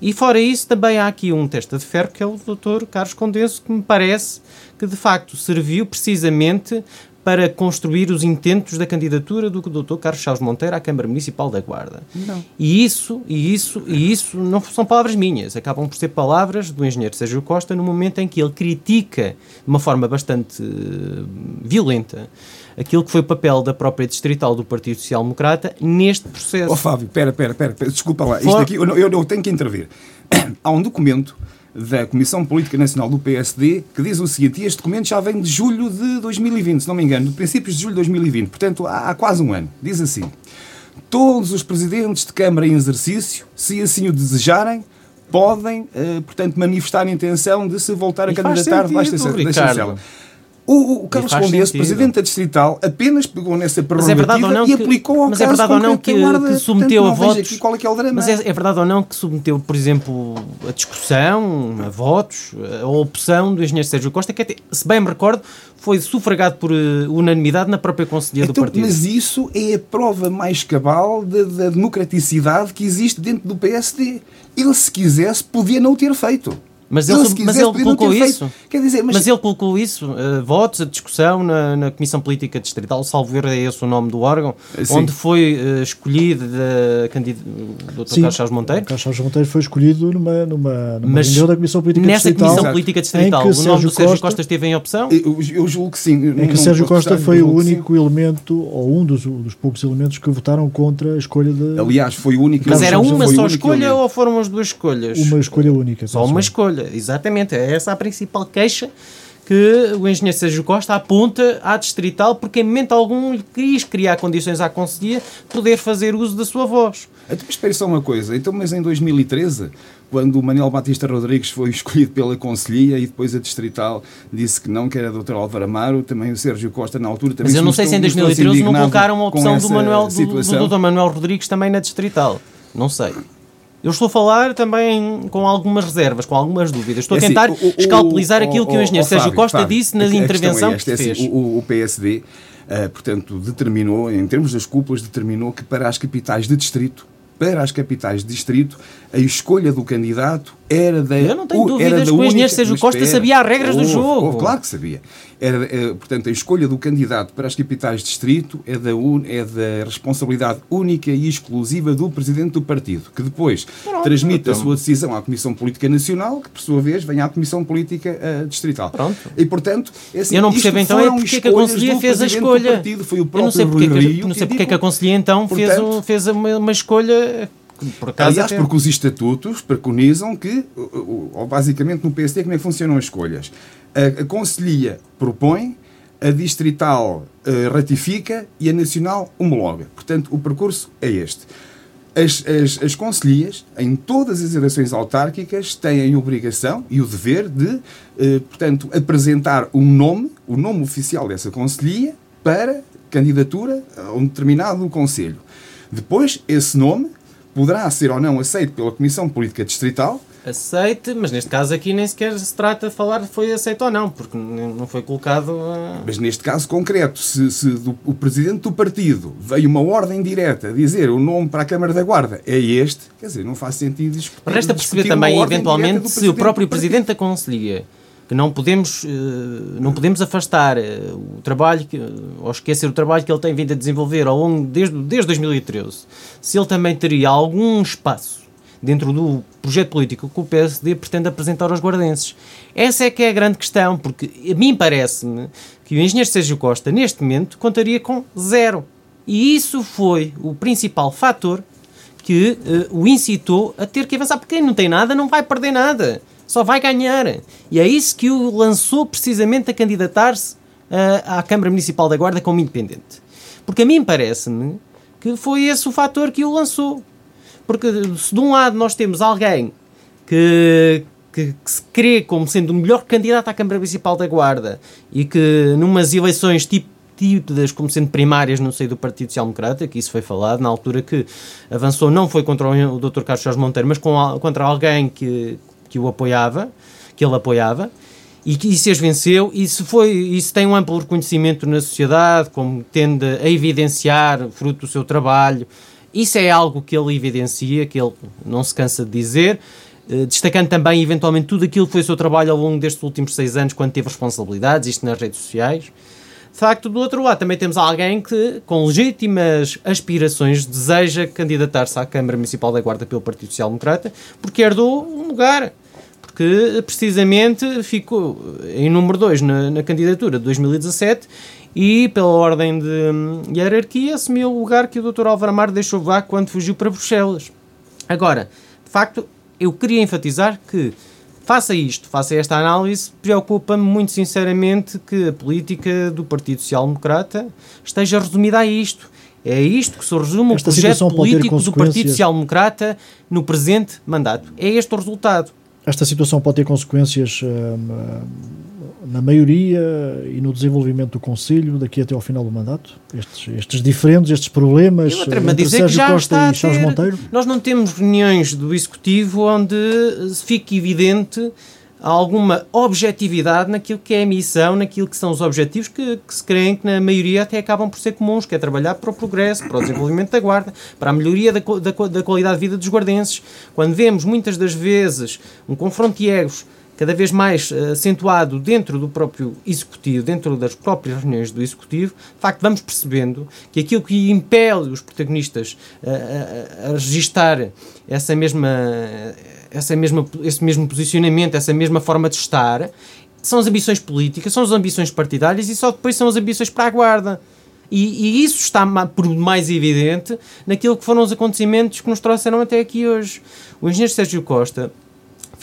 E fora isso, também há aqui um testa de ferro que é o Dr. Carlos Condenso, que me parece que de facto serviu precisamente para construir os intentos da candidatura do Dr. Carlos Chaves Monteiro à Câmara Municipal da Guarda. Não. E isso, e isso, e isso não são palavras minhas, acabam por ser palavras do engenheiro Sérgio Costa no momento em que ele critica de uma forma bastante uh, violenta aquilo que foi o papel da própria distrital do Partido Social Democrata neste processo. Oh Fábio, pera, pera, pera, desculpa lá, isto aqui, eu, eu, eu tenho que intervir. *coughs* Há um documento da Comissão Política Nacional do PSD, que diz o seguinte, e este documento já vem de julho de 2020, se não me engano, de princípios de julho de 2020, portanto há, há quase um ano. Diz assim, todos os presidentes de Câmara em exercício, se assim o desejarem, podem, eh, portanto, manifestar a intenção de se voltar a candidatar debaixo da chancela. O, o Carlos Condes, presidente da Distrital, apenas pegou nessa prerrogativa é e aplicou ao mas é verdade ou não que, que submeteu a votos. qual é que é. Mas é, é, verdade ou não que submeteu, por exemplo, a discussão, a votos, a opção do engenheiro Sérgio Costa, que até, se bem me recordo, foi sufragado por uh, unanimidade na própria Conselhia então, do partido. Mas isso é a prova mais cabal da, da democraticidade que existe dentro do PSD. Ele, se quisesse, podia não o ter feito. Mas ele, ele mas ele colocou isso. Quer dizer, mas... mas ele colocou isso, uh, votos, a discussão na, na Comissão Política Distrital, salvo erro é esse o nome do órgão, Sim. onde foi uh, escolhido o Dr. Carlos Chaves Monteiro. Carlos Chaves Monteiro foi escolhido numa, numa, numa mas reunião da Comissão Política nessa Distrital. Nessa Comissão Política Distrital, o nome Sérgio do Sérgio Costa, Costa esteve em opção? Eu, eu julgo que sim. Em que Sérgio Costa foi o único elemento, ou um dos, dos poucos elementos que votaram contra a escolha de... Aliás, foi o único... Mas era uma só escolha ou foram as duas escolhas? Uma escolha única. Só uma escolha, exatamente é essa a principal queixa que o engenheiro Sérgio Costa aponta à distrital porque em momento algum lhe quis criar condições à Conselhia poder fazer uso da sua voz. Então, espere só uma coisa, então, mas em 2013, quando o Manuel Batista Rodrigues foi *laughs* escolhido pela Conselhia e depois a distrital disse que não, que era Dr. Álvaro Amaro, também o Sérgio Costa na altura também Mas eu não sei se em 2013 não colocaram a opção do, Manuel, do, do Dr. Manuel Rodrigues também na distrital. Não sei. Eu estou a falar também com algumas reservas, com algumas dúvidas. Estou a é assim, tentar assim, o, escalpelizar o, aquilo que o engenheiro Sérgio Fábio, Costa Fábio, disse na intervenção é esta, que é assim, fez. o, o PSD, uh, portanto, determinou, em termos das cúpulas, determinou que para as capitais de distrito para as capitais de distrito, a escolha do candidato era da. Eu não tenho dúvidas que o engenheiro Sérgio Costa sabia as regras do jogo. claro que sabia. Era, é, portanto, a escolha do candidato para as capitais de distrito é da, un, é da responsabilidade única e exclusiva do presidente do partido, que depois Pronto, transmite então. a sua decisão à Comissão Política Nacional, que por sua vez vem à Comissão Política uh, Distrital. Pronto. E portanto, é assim, eu não percebo então é porque é que a Conselhia fez a escolha. Partido, foi o próprio eu não sei porque, Rio, que, não sei porque é que a Conselhia então portanto, fez, fez uma, uma escolha por Aliás, até... porque os estatutos preconizam que, ou basicamente no PSD, como é que funcionam as escolhas? A, a Conselhia propõe, a Distrital uh, ratifica e a Nacional homologa. Portanto, o percurso é este. As, as, as conselhias, em todas as eleições autárquicas, têm a obrigação e o dever de, eh, portanto, apresentar um nome, o nome oficial dessa conselhia, para candidatura a um determinado conselho. Depois, esse nome poderá ser ou não aceito pela Comissão Política Distrital. Aceite, mas neste caso aqui nem sequer se trata de falar foi aceito ou não, porque não foi colocado. A... Mas neste caso concreto, se, se do, o presidente do partido veio uma ordem direta dizer o nome para a Câmara da Guarda é este, quer dizer, não faz sentido discutir. Resta perceber também, eventualmente, se o próprio presidente da Conselhia que não podemos, não podemos afastar o trabalho, ou esquecer o trabalho que ele tem vindo a desenvolver ao longo, desde, desde 2013, se ele também teria algum espaço dentro do projeto político que o PSD pretende apresentar aos guardenses. Essa é que é a grande questão, porque a mim parece-me que o engenheiro Sérgio Costa, neste momento, contaria com zero. E isso foi o principal fator que uh, o incitou a ter que avançar, porque quem não tem nada não vai perder nada, só vai ganhar. E é isso que o lançou precisamente a candidatar-se uh, à Câmara Municipal da Guarda como independente. Porque a mim parece-me que foi esse o fator que o lançou. Porque se de um lado nós temos alguém que, que, que, se crê como sendo o melhor candidato à Câmara Municipal da Guarda e que numas eleições tipo típidas como sendo primárias no seio do Partido Social Democrata, que isso foi falado, na altura que avançou não foi contra o Dr. Carlos Jorge Monteiro, mas com, contra alguém que, que o apoiava, que ele apoiava, e que isso as venceu, e isso, foi, isso tem um amplo reconhecimento na sociedade, como tende a evidenciar, fruto do seu trabalho, isso é algo que ele evidencia, que ele não se cansa de dizer, eh, destacando também, eventualmente, tudo aquilo que foi o seu trabalho ao longo destes últimos seis anos, quando teve responsabilidades, isto nas redes sociais. De facto, do outro lado, também temos alguém que, com legítimas aspirações, deseja candidatar-se à Câmara Municipal da Guarda pelo Partido Social Democrata, porque herdou um lugar. Porque, precisamente, ficou em número 2 na, na candidatura de 2017 e, pela ordem de hierarquia, assumiu o lugar que o Dr. Álvaro Amar deixou vagar quando fugiu para Bruxelas. Agora, de facto, eu queria enfatizar que, faça isto, faça esta análise, preocupa-me muito sinceramente que a política do Partido Social Democrata esteja resumida a isto. É isto que se resume Esta o projeto político do Partido Social Democrata no presente mandato. É este o resultado. Esta situação pode ter consequências hum, na maioria e no desenvolvimento do Conselho daqui até ao final do mandato? Estes, estes diferentes, estes problemas eu entre dizer Sérgio que já Costa e Charles Monteiro? Nós não temos reuniões do Executivo onde fique evidente alguma objetividade naquilo que é a missão, naquilo que são os objetivos que, que, se creem que na maioria até acabam por ser comuns, que é trabalhar para o progresso, para o desenvolvimento da guarda, para a melhoria da, da, da qualidade de vida dos guardenses. Quando vemos muitas das vezes um confronto de egos cada vez mais uh, acentuado dentro do próprio Executivo, dentro das próprias reuniões do Executivo, de facto vamos percebendo que aquilo que impele os protagonistas uh, a, a registar essa mesma, essa mesma, esse mesmo posicionamento, essa mesma forma de estar, são as ambições políticas, são as ambições partidárias e só depois são as ambições para a guarda. E, e, isso está por mais evidente naquilo que foram os acontecimentos que nos trouxeram até aqui hoje. O engenheiro Sérgio Costa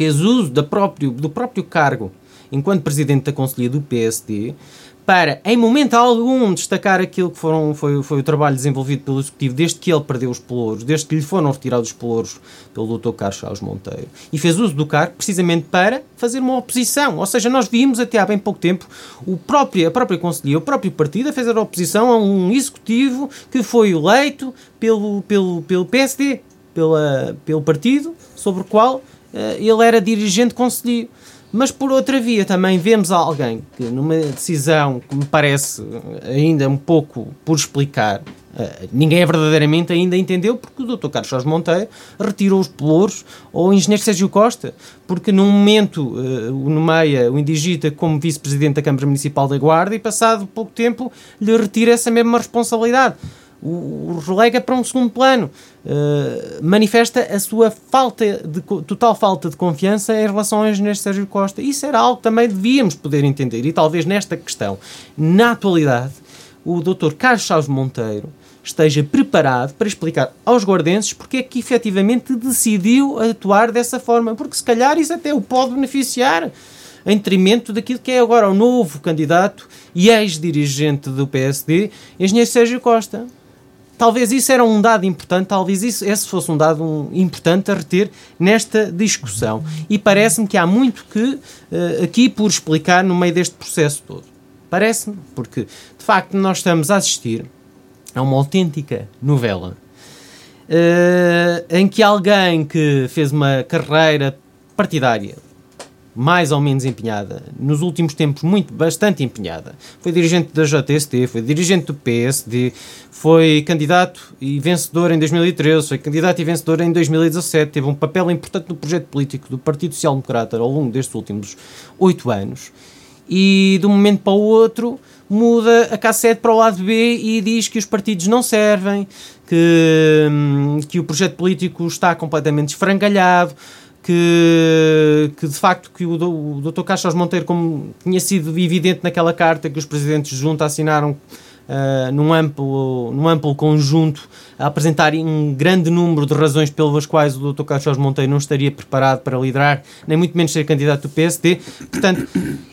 fez uso da próprio, do próprio cargo enquanto presidente da Conselhia do PSD para, em momento algum, destacar aquilo que foram, foi, foi o trabalho desenvolvido pelo Executivo desde que ele perdeu os pelouros, desde que lhe foram retirados os pelouros pelo Dr. Carlos Chaves Monteiro. E fez uso do cargo precisamente para fazer uma oposição. Ou seja, nós vimos até há bem pouco tempo o próprio, a própria Conselhia, o próprio partido a fazer oposição a um Executivo que foi eleito pelo, pelo, pelo PSD, pela, pelo partido, sobre o qual ele era dirigente conselheiro. Mas por outra via também vemos alguém que numa decisão que me parece ainda um pouco por explicar, uh, ninguém verdadeiramente ainda entendeu porque o Dr. Carlos Jorge Monteiro retirou os pelouros ou o engenheiro Sérgio Costa, porque num momento uh, o nomeia o indigita como vice-presidente da Câmara Municipal da Guarda e passado pouco tempo lhe retira essa mesma responsabilidade o, relega para um segundo plano. Uh, manifesta a sua falta de, total falta de confiança em relação ao engenheiro Sérgio Costa. Isso era algo que também devíamos poder entender. E talvez nesta questão, na atualidade, o Dr. Carlos Chaves Monteiro esteja preparado para explicar aos guardenses porque é que efetivamente decidiu atuar dessa forma. Porque se calhar isso até o pode beneficiar em detrimento daquilo que é agora o novo candidato e ex-dirigente do PSD, engenheiro Sérgio Costa. Talvez isso era um dado importante, talvez isso, esse fosse um dado um, importante a reter nesta discussão. E parece-me que há muito que uh, aqui por explicar no meio deste processo todo. Parece-me, porque de facto nós estamos a assistir a uma autêntica novela uh, em que alguém que fez uma carreira partidária mais ou menos empenhada, nos últimos tempos muito, bastante empenhada. Foi dirigente da JST, foi dirigente do PSD, foi candidato e vencedor em 2013, foi candidato e vencedor em 2017, teve um papel importante no projeto político do Partido Social Democrata ao longo destes últimos oito anos. E de um momento para o outro muda a cassete para o lado B e diz que os partidos não servem, que, hum, que o projeto político está completamente esfrangalhado, que, que de facto que o, o Dr. Caixas Monteiro, como tinha sido evidente naquela carta que os presidentes junto assinaram uh, num, amplo, num amplo conjunto, a apresentar um grande número de razões pelas quais o Dr. Carlos Monteiro não estaria preparado para liderar, nem muito menos ser candidato do PSD. Portanto,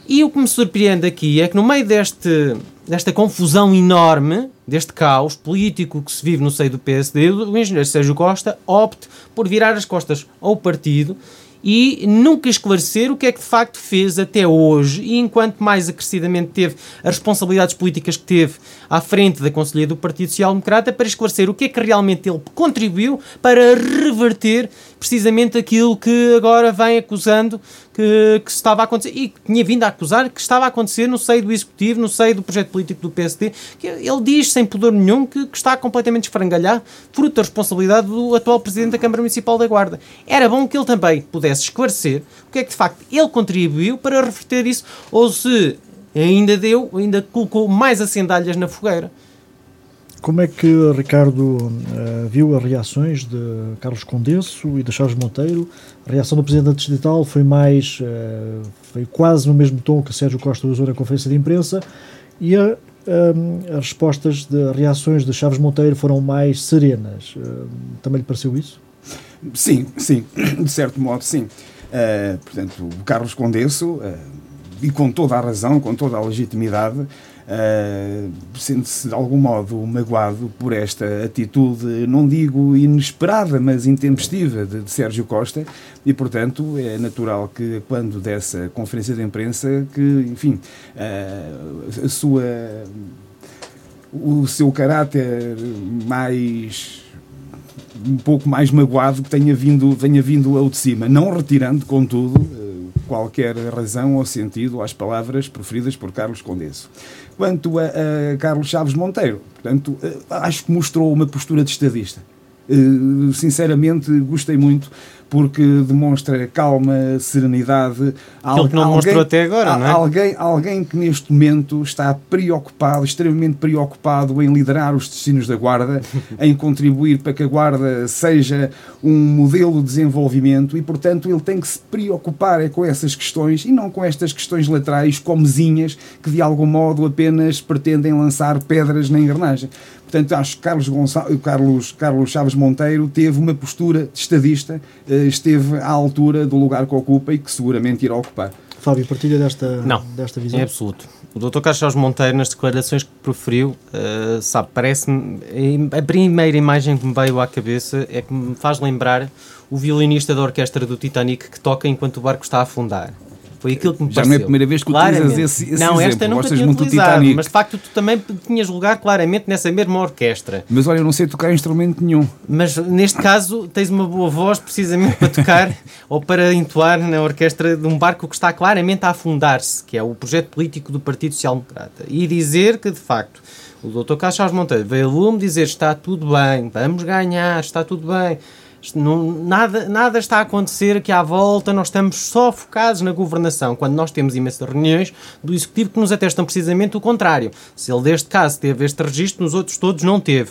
e o que me surpreende aqui é que no meio deste, desta confusão enorme, deste caos político que se vive no seio do PSD, o engenheiro Sérgio Costa opte por virar as costas ao partido e nunca esclarecer o que é que de facto fez até hoje. E enquanto mais acrescidamente teve as responsabilidades políticas que teve à frente da Conselhia do Partido Social Democrata para esclarecer o que é que realmente ele contribuiu para reverter precisamente aquilo que agora vem acusando que, que estava a acontecer e que tinha vindo a acusar que estava a acontecer no seio do Executivo, no seio do projeto político do PSD, que ele diz sem pudor nenhum que, que está completamente esfrangalhado, fruto da responsabilidade do atual Presidente da Câmara Municipal da Guarda. Era bom que ele também pudesse esclarecer o que é que de facto ele contribuiu para reverter isso, ou se ainda deu, ainda colocou mais acendalhas na fogueira. Como é que Ricardo uh, viu as reações de Carlos Condesso e de Charles Monteiro? A reação do Presidente da Distrital foi mais, uh, foi quase no mesmo tom que Sérgio Costa usou na conferência de imprensa e a, uh, as respostas de reações de Chaves Monteiro foram mais serenas. também lhe pareceu isso? Sim, sim, *coughs* de certo modo, sim. portanto, o Carlos Condesso e com toda a razão, com toda a legitimidade, uh, sente-se de algum modo magoado por esta atitude, não digo inesperada, mas intempestiva de, de, Sérgio Costa, e portanto é natural que quando dessa conferência de imprensa, que enfim, uh, a sua o seu caráter mais um pouco mais magoado que tenha vindo, tenha vindo ao de cima, não retirando, contudo, qualquer razão ou sentido às palavras proferidas por Carlos Condesso. Quanto a, a Carlos Chaves Monteiro, portanto, eh, acho que mostrou uma postura de estadista. Eh, sinceramente, gostei muito porque demonstra calma, serenidade. Aquilo que não alguém, mostrou até agora, não é? Alguém, alguém que neste momento está preocupado, extremamente preocupado em liderar os destinos da Guarda, *laughs* em contribuir para que a Guarda seja um modelo de desenvolvimento e, portanto, ele tem que se preocupar é com essas questões e não com estas questões laterais, comezinhas, que de algum modo apenas pretendem lançar pedras na engrenagem. Portanto, acho que Carlos, Gonçalo, Carlos, Carlos Chaves Monteiro teve uma postura de estadista, eh, esteve à altura do lugar que ocupa e que seguramente irá ocupar. Fábio, partilha desta, Não, desta visão? em absoluto. O Dr. Carlos Chaves Monteiro, nas declarações que proferiu, uh, sabe, parece-me. A primeira imagem que me veio à cabeça é que me faz lembrar o violinista da orquestra do Titanic que toca enquanto o barco está a afundar. Foi aquilo que me Já pareceu. não é a primeira vez que claramente. utilizas esse, esse não, exemplo. esta nunca Gostas tinha utilizado, mas de facto tu também tinhas lugar claramente nessa mesma orquestra. Mas olha, eu não sei tocar instrumento nenhum. Mas neste caso tens uma boa voz precisamente para tocar *laughs* ou para entoar na orquestra de um barco que está claramente a afundar-se, que é o projeto político do Partido Social Democrata. E dizer que, de facto, o Dr. Carlos Monteiro veio a lume dizer está tudo bem, vamos ganhar, está tudo bem. Não, nada, nada está a acontecer aqui à volta, nós estamos só focados na governação, quando nós temos imensas reuniões do Executivo que nos atestam precisamente o contrário. Se ele, deste caso, teve este registro, nos outros todos não teve.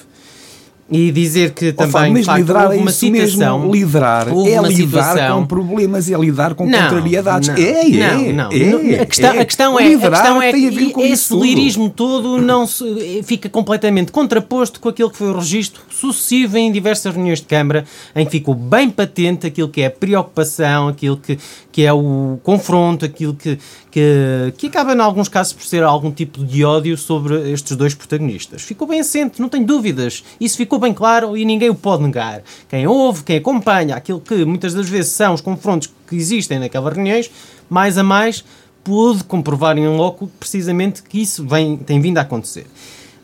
E dizer que também, Fábio, facto, liderar houve é uma isso situação... Mesmo. Liderar é lidar situação... com problemas, é lidar com não, contrariedades. Não, é, é, não, é, a, questão, é. a questão é, liderar a questão é com esse lirismo todo não se, fica completamente contraposto com aquilo que foi o registro sucessivo em diversas reuniões de Câmara, em que ficou bem patente aquilo que é a preocupação, aquilo que, que é o confronto, aquilo que, que, que acaba, em alguns casos, por ser algum tipo de ódio sobre estes dois protagonistas. Ficou bem assente, não tem dúvidas. Isso ficou bem claro e ninguém o pode negar. Quem ouve, quem acompanha aquilo que muitas das vezes são os confrontos que existem naquelas reuniões, mais a mais, pôde comprovar em loco precisamente que isso vem, tem vindo a acontecer.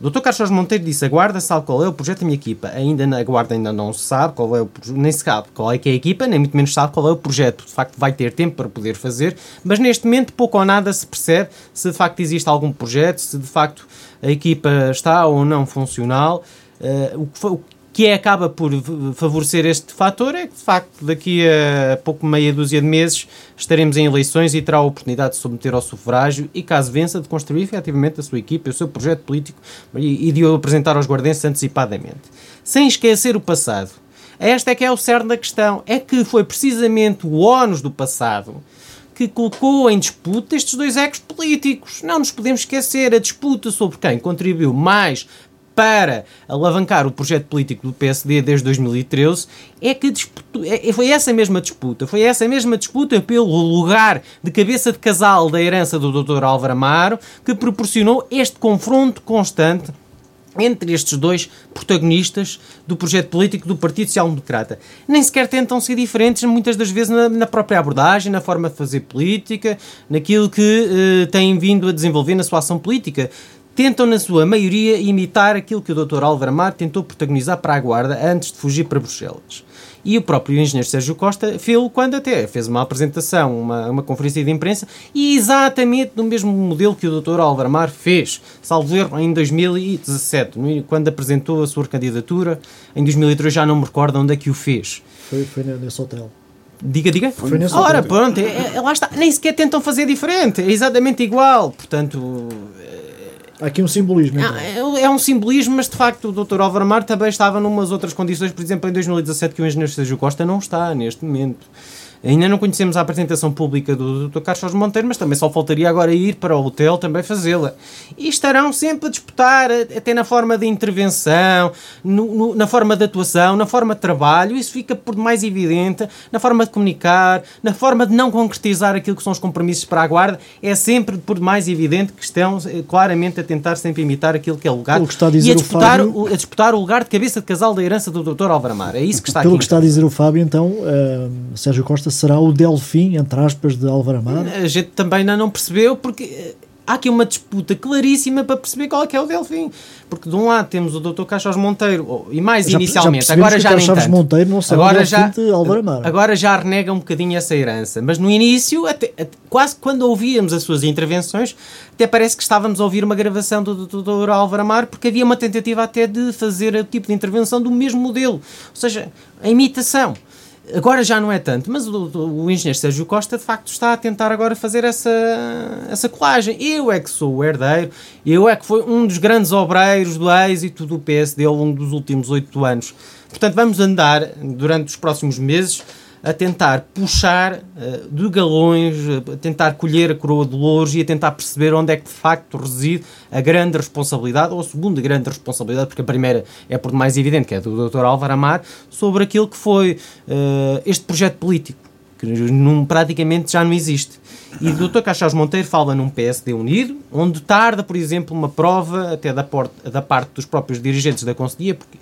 Dr. Carlos Monteiro disse: a Guarda sabe qual é o projeto da minha equipa. Ainda na, Guarda ainda não sabe qual é o nem se sabe qual é que é a equipa, nem muito menos sabe qual é o projeto. De facto, vai ter tempo para poder fazer, mas neste momento pouco ou nada se percebe se de facto existe algum projeto, se de facto a equipa está ou não funcional. Uh, o, que, é, acaba por favorecer este fator é que, de facto, daqui a pouco meia dúzia de meses estaremos em eleições e terá a oportunidade de submeter ao sufrágio e, caso vença, de construir efetivamente a sua equipa, o seu projeto político e, de o apresentar aos guardenses antecipadamente. Sem esquecer o passado. Esta é que é o cerne da questão. É que foi precisamente o ónus do passado que colocou em disputa estes dois ecos políticos. Não nos podemos esquecer a disputa sobre quem contribuiu mais para alavancar o projeto político do PSD desde 2013 é que disputou, é, foi essa mesma disputa, foi essa mesma disputa pelo lugar de cabeça de casal da herança do Dr. Álvaro Amaro que proporcionou este confronto constante entre estes dois protagonistas do projeto político do Partido Social Democrata. Nem sequer tentam ser diferentes, muitas das vezes, na, na própria abordagem, na forma de fazer política, naquilo que eh, têm vindo a desenvolver na sua ação política tentam, na sua maioria, imitar aquilo que o Dr. Álvaro Amar tentou protagonizar para a Guarda antes de fugir para Bruxelas. E o próprio engenheiro Sérgio Costa fez quando até fez uma apresentação, uma, uma conferência de imprensa, e exatamente no mesmo modelo que o Dr. Álvaro Amar fez, salvo erro, em 2017, quando apresentou a sua candidatura. Em 2003 já não me recordo onde é que o fez. Foi, foi nesse hotel. Diga, diga. Foi nesse Ora, hotel. pronto, é, é, lá está. Nem sequer tentam fazer diferente, é exatamente igual. Portanto, aqui um simbolismo. Então. É, é, um simbolismo, mas de facto o Dr. Álvaro Mar também estava numas outras condições, por exemplo, em 2017, que o engenheiro Sérgio Costa não está neste momento. Ainda não conhecemos a apresentação pública do Dr. Carlos Monteiro, mas também só faltaria agora ir para o hotel também fazê-la. E estarão sempre a disputar, até na forma de intervenção, no, no, na forma de atuação, na forma de trabalho, isso fica por mais evidente, na forma de comunicar, na forma de não concretizar aquilo que são os compromissos para a guarda, é sempre por mais evidente que estão eh, claramente a tentar sempre imitar aquilo que é o lugar o que está a dizer e a disputar, o, Fábio... a disputar o lugar de cabeça de casal da herança do Dr. Álvaro Amar. É isso que está Pelo aqui. que está a dizer o Fábio, então, uh, Sérgio Costa será o Delfim, entre aspas, de Álvaro Amaro? A gente também ainda não percebeu, porque eh, há aqui uma disputa claríssima para perceber qual é que é o Delfim. Porque de um lado temos o Dr. Caixas Monteiro, e mais já, inicialmente, já agora já nem tanto. Monteiro não sabe agora já, de Álvaro Amaro. Agora já renega um bocadinho essa herança. Mas no início, até, até, quase quando ouvíamos as suas intervenções, até parece que estávamos a ouvir uma gravação do Dr. Álvaro Amaro, porque havia uma tentativa até de fazer o tipo de intervenção do mesmo modelo. Ou seja, a imitação. Agora já não é tanto, mas o, o, engenheiro Sérgio Costa de facto está a tentar agora fazer essa, essa colagem. Eu é que sou o herdeiro, eu é que fui um dos grandes obreiros do êxito do PSD ao longo dos últimos oito anos. Portanto, vamos andar durante os próximos meses a tentar puxar uh, de galões, a tentar colher a coroa de louros e a tentar perceber onde é que de facto reside a grande responsabilidade, ou a segunda grande responsabilidade, porque a primeira é por mais evidente, que é do Dr. Álvaro Amar, sobre aquilo que foi uh, este projeto político, que num, praticamente já não existe. E o Dr. Caixas Monteiro fala num PSD unido, onde tarda, por exemplo, uma prova até da, porta, da parte dos próprios dirigentes da Conselhia, porque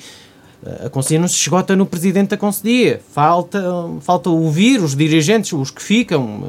a Conselhia não se esgota no presidente da Conselhia. Falta, falta ouvir os dirigentes, os que ficam.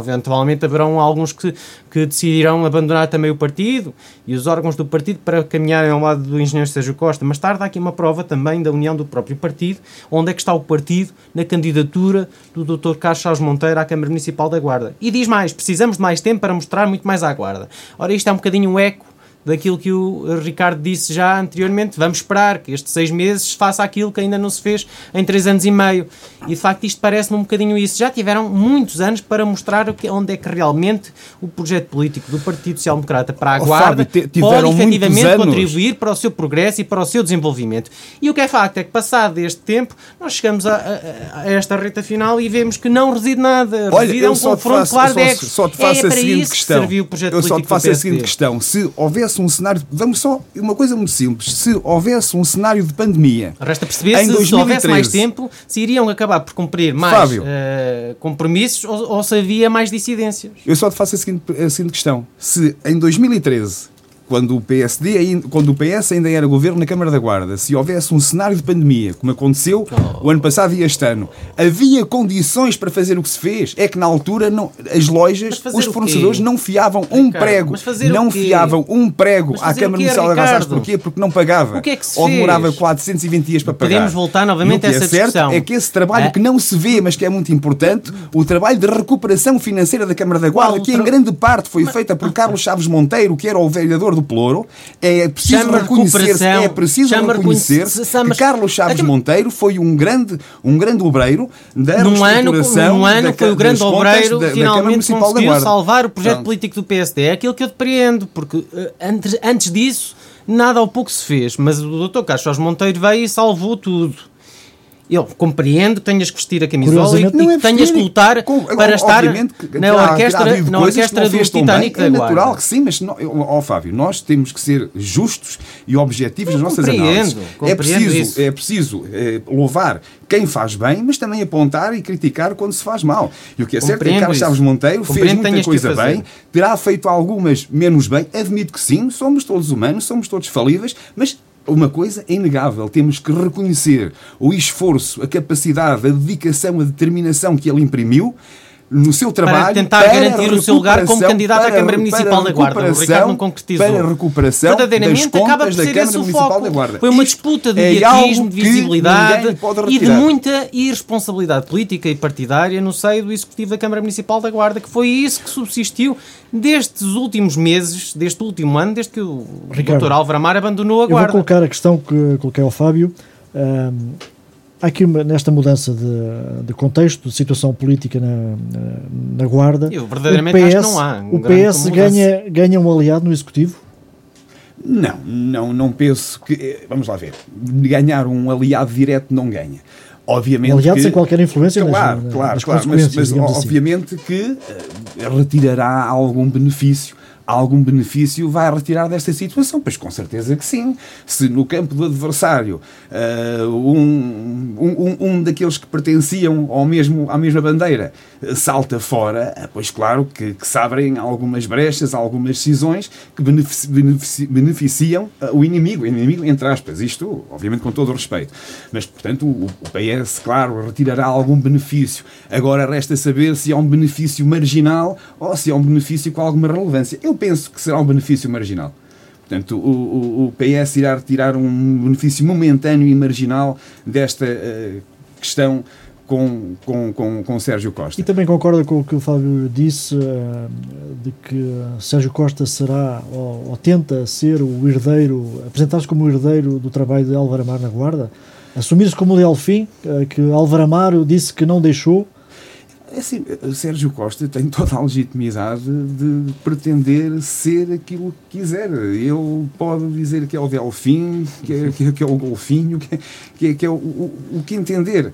Eventualmente haverão alguns que, que decidirão abandonar também o partido e os órgãos do partido para caminharem ao lado do engenheiro Sérgio Costa. Mas tarde há aqui uma prova também da união do próprio partido. Onde é que está o partido na candidatura do Dr. Carlos Chaves Monteiro à Câmara Municipal da Guarda? E diz mais: precisamos de mais tempo para mostrar muito mais à Guarda. Ora, isto é um bocadinho um eco daquilo que o Ricardo disse já anteriormente. Vamos esperar que estes seis meses faça aquilo que ainda não se fez em três anos e meio. E de facto isto parece-me um bocadinho isso. Já tiveram muitos anos para mostrar o que, onde é que realmente o projeto político do Partido Social Democrata para a oh, Guarda Fábio, pode efetivamente contribuir para o seu progresso e para o seu desenvolvimento. E o que é facto é que passado este tempo nós chegamos a, a, a esta reta final e vemos que não reside nada. Olha, reside um confronto faço, claro de Só te faço é a seguinte questão. Que o projeto eu só te faço a seguinte questão. Se houvesse houvesse um cenário, vamos só, uma coisa muito simples, se houvesse um cenário de pandemia. Resta perceber se, 2013, se houvesse mais tempo, se iriam acabar por cumprir mais Fábio, uh, compromissos ou, ou, se havia mais dissidências. Eu só te faço a seguinte, a seguinte questão: se em 2013 quando o PSD, quando o PS ainda era governo na Câmara da Guarda, se houvesse um cenário de pandemia, como aconteceu oh. o ano passado e este ano, havia condições para fazer o que se fez. É que na altura não, as lojas, os fornecedores não fiavam um Ricardo, prego, não fiavam um prego à Câmara Municipal da Guarda. Porquê? Porque não pagava. O que é que se Ou demorava 420 dias para pagar. Podemos voltar novamente a essa é certo discussão. É que esse trabalho é. que não se vê, mas que é muito importante, o trabalho de recuperação financeira da Câmara da Guarda, Qual que em grande parte foi mas... feita por Carlos Chaves Monteiro, que era o vereador do Pelouro, é preciso reconhecer, é preciso reconhecer que Carlos Chaves Monteiro foi um grande, um grande obreiro da num reestruturação ano, num ano da, foi o grande obreiro da, finalmente da conseguiu salvar o projeto Pronto. político do PSD. É aquilo que eu depreendo, porque uh, antes, antes disso nada ou pouco se fez, mas o Dr. Carlos Monteiro veio e salvou tudo. Eu compreendo que tenhas que vestir a camisola e, que é tenhas que lutar com, para estar na orquestra, na orquestra do Titanic da É natural que sim, mas, ó oh, Fábio, nós temos que ser justos e objetivos nas nossas análises. É preciso, é preciso é, louvar quem faz bem, mas também apontar e criticar quando se faz mal. E o que é certo é que Carlos Chaves Monteiro fez muita coisa bem, terá feito algumas menos bem, admito que sim, somos todos humanos, somos todos falíveis, mas uma coisa é inegável, temos que reconhecer o esforço, a capacidade, a dedicação, a determinação que ele imprimiu no seu trabalho para tentar para garantir o seu lugar como candidato à Câmara Municipal da Guarda. O Ricardo não concretizou. Para a recuperação Verdadeiramente das acaba por ser esse o foco. Foi uma disputa de é mediatismo, de visibilidade e de muita irresponsabilidade política e partidária no seio do Executivo da Câmara Municipal da Guarda, que foi isso que subsistiu destes últimos meses, deste último ano, desde que o Ricardo, Dr. Álvaro Amar abandonou a Guarda. Eu vou colocar a questão que coloquei ao Fábio. Um, há aqui uma, nesta mudança de, de, contexto, de situação política na, na, na Guarda. Eu verdadeiramente o PS, acho que não há. Um o PS ganha, ganha um aliado no Executivo? Não, não, não penso que. Vamos lá ver. Ganhar um aliado direto não ganha. Obviamente um aliado que, sem qualquer influência claro, nas, claro, nas claro, mas, mas assim. obviamente que uh, retirará algum benefício algum benefício vai retirar desta situação? Pois com certeza que sim. Se no campo do adversário uh, um, um, um, daqueles que pertenciam ao mesmo, à mesma bandeira salta fora, ah, pois claro que, que se abrem algumas brechas, algumas decisões que benefici, benefici, beneficiam uh, o inimigo, o inimigo entre aspas, isto obviamente com todo o respeito. Mas, portanto, o, o PS, claro, retirará algum benefício. Agora resta saber se é um benefício marginal ou se é um benefício com alguma relevância. Eu penso que será um benefício marginal. Portanto, o, o, o PS irá retirar um benefício momentâneo e marginal desta uh, questão com, com, com, com Sérgio Costa. E também concorda com o que o Fábio disse, uh, de que Sérgio Costa será, ou, ou tenta ser o herdeiro, apresentar-se como o herdeiro do trabalho de Álvaro Amar na Guarda, assumir-se como o Delfim, uh, que Álvaro Amaro disse que não deixou, é assim, Sérgio Costa tem toda a legitimidade de pretender ser aquilo que quiser. Ele pode dizer que é o Delfim, que é, que é, que é o Golfinho, que é, que é, que é o, o, o, que entender.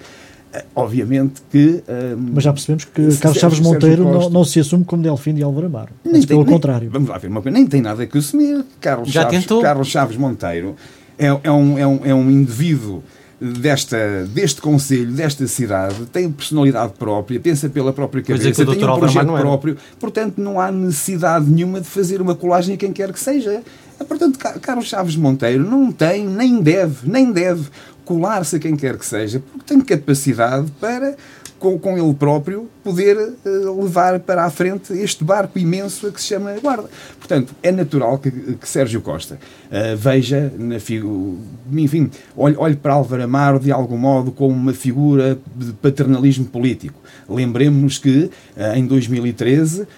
Obviamente que. Um, Mas já percebemos que Carlos Chaves Monteiro Costa, não, não, se assume como Delfim de Álvaro Amaro. Nem tem, pelo nem, contrário. Vamos lá ver uma coisa. Nem tem nada que assumir. Carlos, já Chaves, tentou. Carlos Chaves Monteiro é, é, um, é, um, é um indivíduo desta, deste Conselho, desta cidade, tem personalidade própria, pensa pela própria cabeça, tem um projeto próprio, portanto não há necessidade nenhuma de fazer uma colagem a quem quer que seja. Portanto, Carlos Chaves Monteiro não tem, nem deve, nem deve colar-se a quem quer que seja, porque tem capacidade para com, com ele próprio, poder uh, levar para a frente este barco imenso a que se chama Guarda. Portanto, é natural que, que Sérgio Costa uh, veja, na enfim, olhe, olhe para Álvaro Amaro de algum modo como uma figura de paternalismo político. Lembremos que uh, em 2013,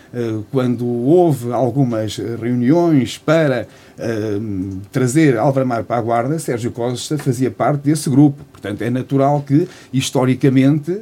quando houve algumas reuniões para trazer Álvaro Amaro para a Guarda, Sérgio Costa fazia parte desse grupo. Portanto, é natural que, historicamente,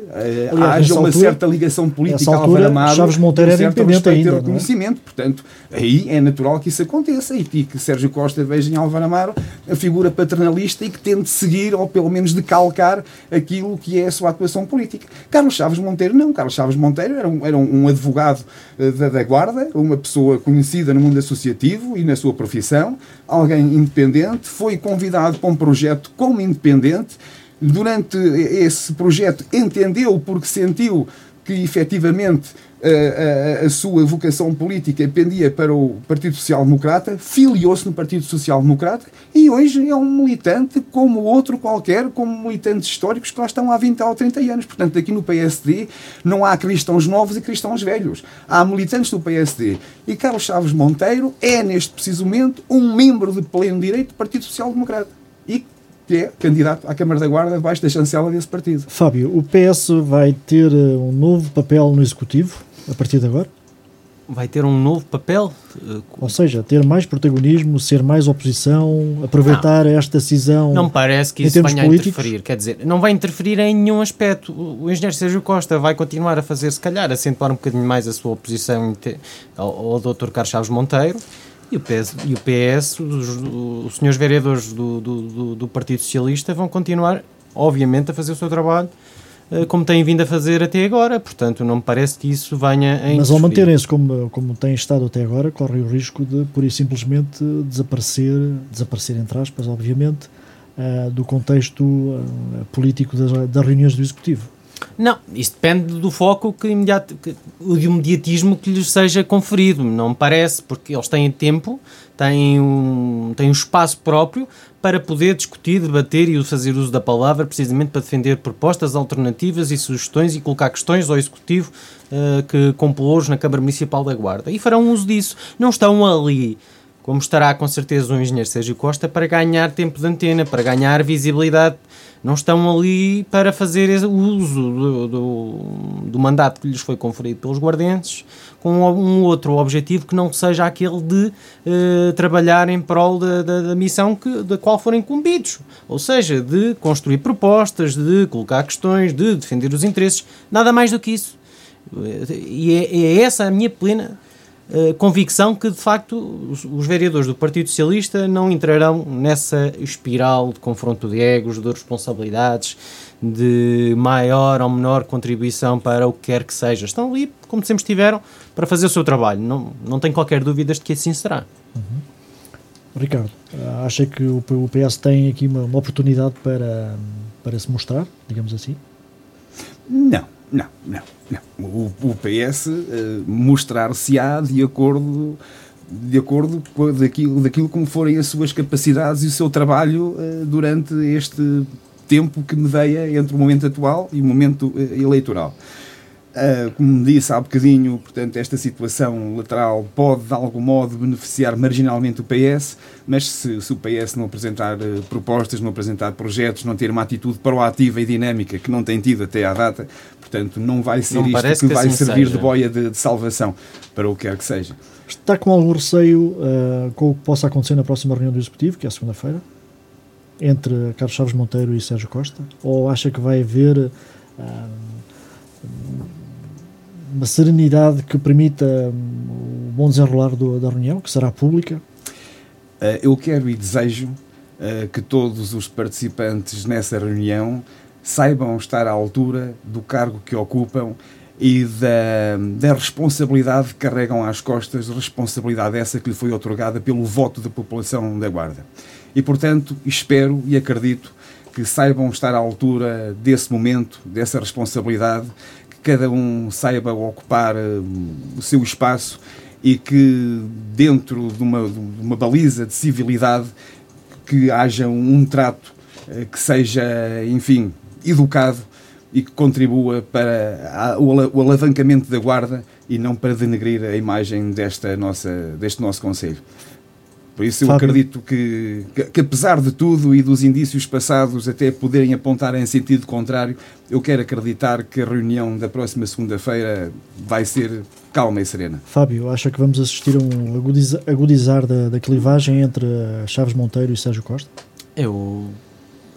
Aliás, haja uma altura, certa ligação política ao Álvaro Amado, Chaves Monteiro era independente ainda, é? reconhecimento. É? Portanto, aí é natural que isso aconteça e que Sérgio Costa veja em Álvaro Amaro a figura paternalista e que tente seguir, ou pelo menos decalcar, aquilo que é a sua atuação política. Carlos Chaves Monteiro não. Carlos Chaves Monteiro era um, era um advogado uh, da, da Guarda, uma pessoa conhecida no mundo associativo e na sua profissão, alguém independente, foi convidado para um projeto como independente durante esse projeto entendeu porque sentiu que efetivamente a, a, a, sua vocação política pendia para o Partido Social Democrata, filiou-se no Partido Social Democrata e hoje é um militante como outro qualquer, como militantes históricos que lá estão há 20 ou 30 anos. Portanto, aqui no PSD não há cristãos novos e cristãos velhos. Há militantes do PSD. E Carlos Chaves Monteiro é, neste preciso momento, um membro de pleno direito do Partido Social Democrata. E que é candidato à Câmara da Guarda debaixo da chancela desse partido. Fábio, o PS vai ter eh, um novo papel no Executivo a partir de agora? Vai ter um novo papel? Ou seja, ter mais protagonismo, ser mais oposição, aproveitar não, esta cisão. Não parece que isso venha políticos? a interferir. Quer dizer, não vai interferir em nenhum aspecto. O engenheiro Sérgio Costa vai continuar a fazer, se calhar, acentuar um bocadinho mais a sua oposição ao, ao Dr. Carlos Chaves Monteiro e o PS, e o PS os, os senhores vereadores do, do, do, Partido Socialista vão continuar, obviamente, a fazer o seu trabalho eh, como têm vindo a fazer até agora. Portanto, não me parece que isso venha a Mas ao manterem-se como, como têm estado até agora, correm o risco de, por e simplesmente, desaparecer, desaparecer entre aspas, obviamente, uh, do contexto uh, político das, das reuniões do Executivo. Não, isso depende do foco que imediato, que, do imediatismo que lhes seja conferido, não me parece, porque eles têm tempo, têm um, têm um espaço próprio para poder discutir, debater e fazer uso da palavra, precisamente para defender propostas alternativas e sugestões e colocar questões ao Executivo uh, que compô-los na Câmara Municipal da Guarda. E farão uso disso. Não estão ali como estará com certeza o engenheiro Sérgio Costa, para ganhar tempo de antena, para ganhar visibilidade. Não estão ali para fazer uso do, do, do, mandato que lhes foi conferido pelos guardenses com um outro objetivo que não seja aquele de uh, trabalhar em prol da, da, da, missão que, da qual forem incumbidos, ou seja, de construir propostas, de colocar questões, de defender os interesses, nada mais do que isso. E é, é essa a minha plena eh, convicção que, de facto, os, os, vereadores do Partido Socialista não entrarão nessa espiral de confronto de egos, de responsabilidades, de maior ou menor contribuição para o que quer que seja. Estão ali, como sempre estiveram, para fazer o seu trabalho. Não, não tenho qualquer dúvida de que assim será. Uhum. Ricardo, acha que o, o PS tem aqui uma, uma oportunidade para, para se mostrar, digamos assim? Não, não, não. O, o PS uh, eh, mostrar-se-á de acordo de acordo com daquilo, daquilo como forem as suas capacidades e o seu trabalho uh, durante este tempo que medeia entre o momento atual e o momento uh, eleitoral. Uh, como disse há bocadinho, portanto, esta situação lateral pode de algum modo beneficiar marginalmente o PS, mas se, se o PS não apresentar uh, propostas, não apresentar projetos, não ter uma atitude proativa e dinâmica que não tem tido até à data, portanto, não vai ser não isto que, que vai assim servir seja. de boia de, de, salvação para o que quer que seja. Está com algum receio uh, com o que possa acontecer na próxima reunião do Executivo, que é a segunda-feira, entre Carlos Chaves Monteiro e Sérgio Costa? Ou acha que vai haver uma serenidade que permita hum, o bom desenrolar do, da reunião, que será pública? Uh, eu quero e desejo uh, que todos os participantes nessa reunião saibam estar à altura do cargo que ocupam e da, da responsabilidade que carregam às costas, responsabilidade essa que lhe foi otorgada pelo voto da população da Guarda. E, portanto, espero e acredito que saibam estar à altura desse momento, dessa responsabilidade, cada um saiba ocupar uh, o seu espaço e que dentro de uma, de uma baliza de civilidade que haja um, trato uh, que seja, enfim, educado e que contribua para o alavancamento da guarda e não para denegrir a imagem desta nossa, deste nosso Conselho. Por isso eu Fábio. acredito que, que, que, apesar de tudo e dos indícios passados até poderem apontar em sentido contrário, eu quero acreditar que a reunião da próxima segunda-feira vai ser calma e serena. Fábio, acha que vamos assistir a um agudizar, agudizar da, da clivagem entre Chaves Monteiro e Sérgio Costa? Eu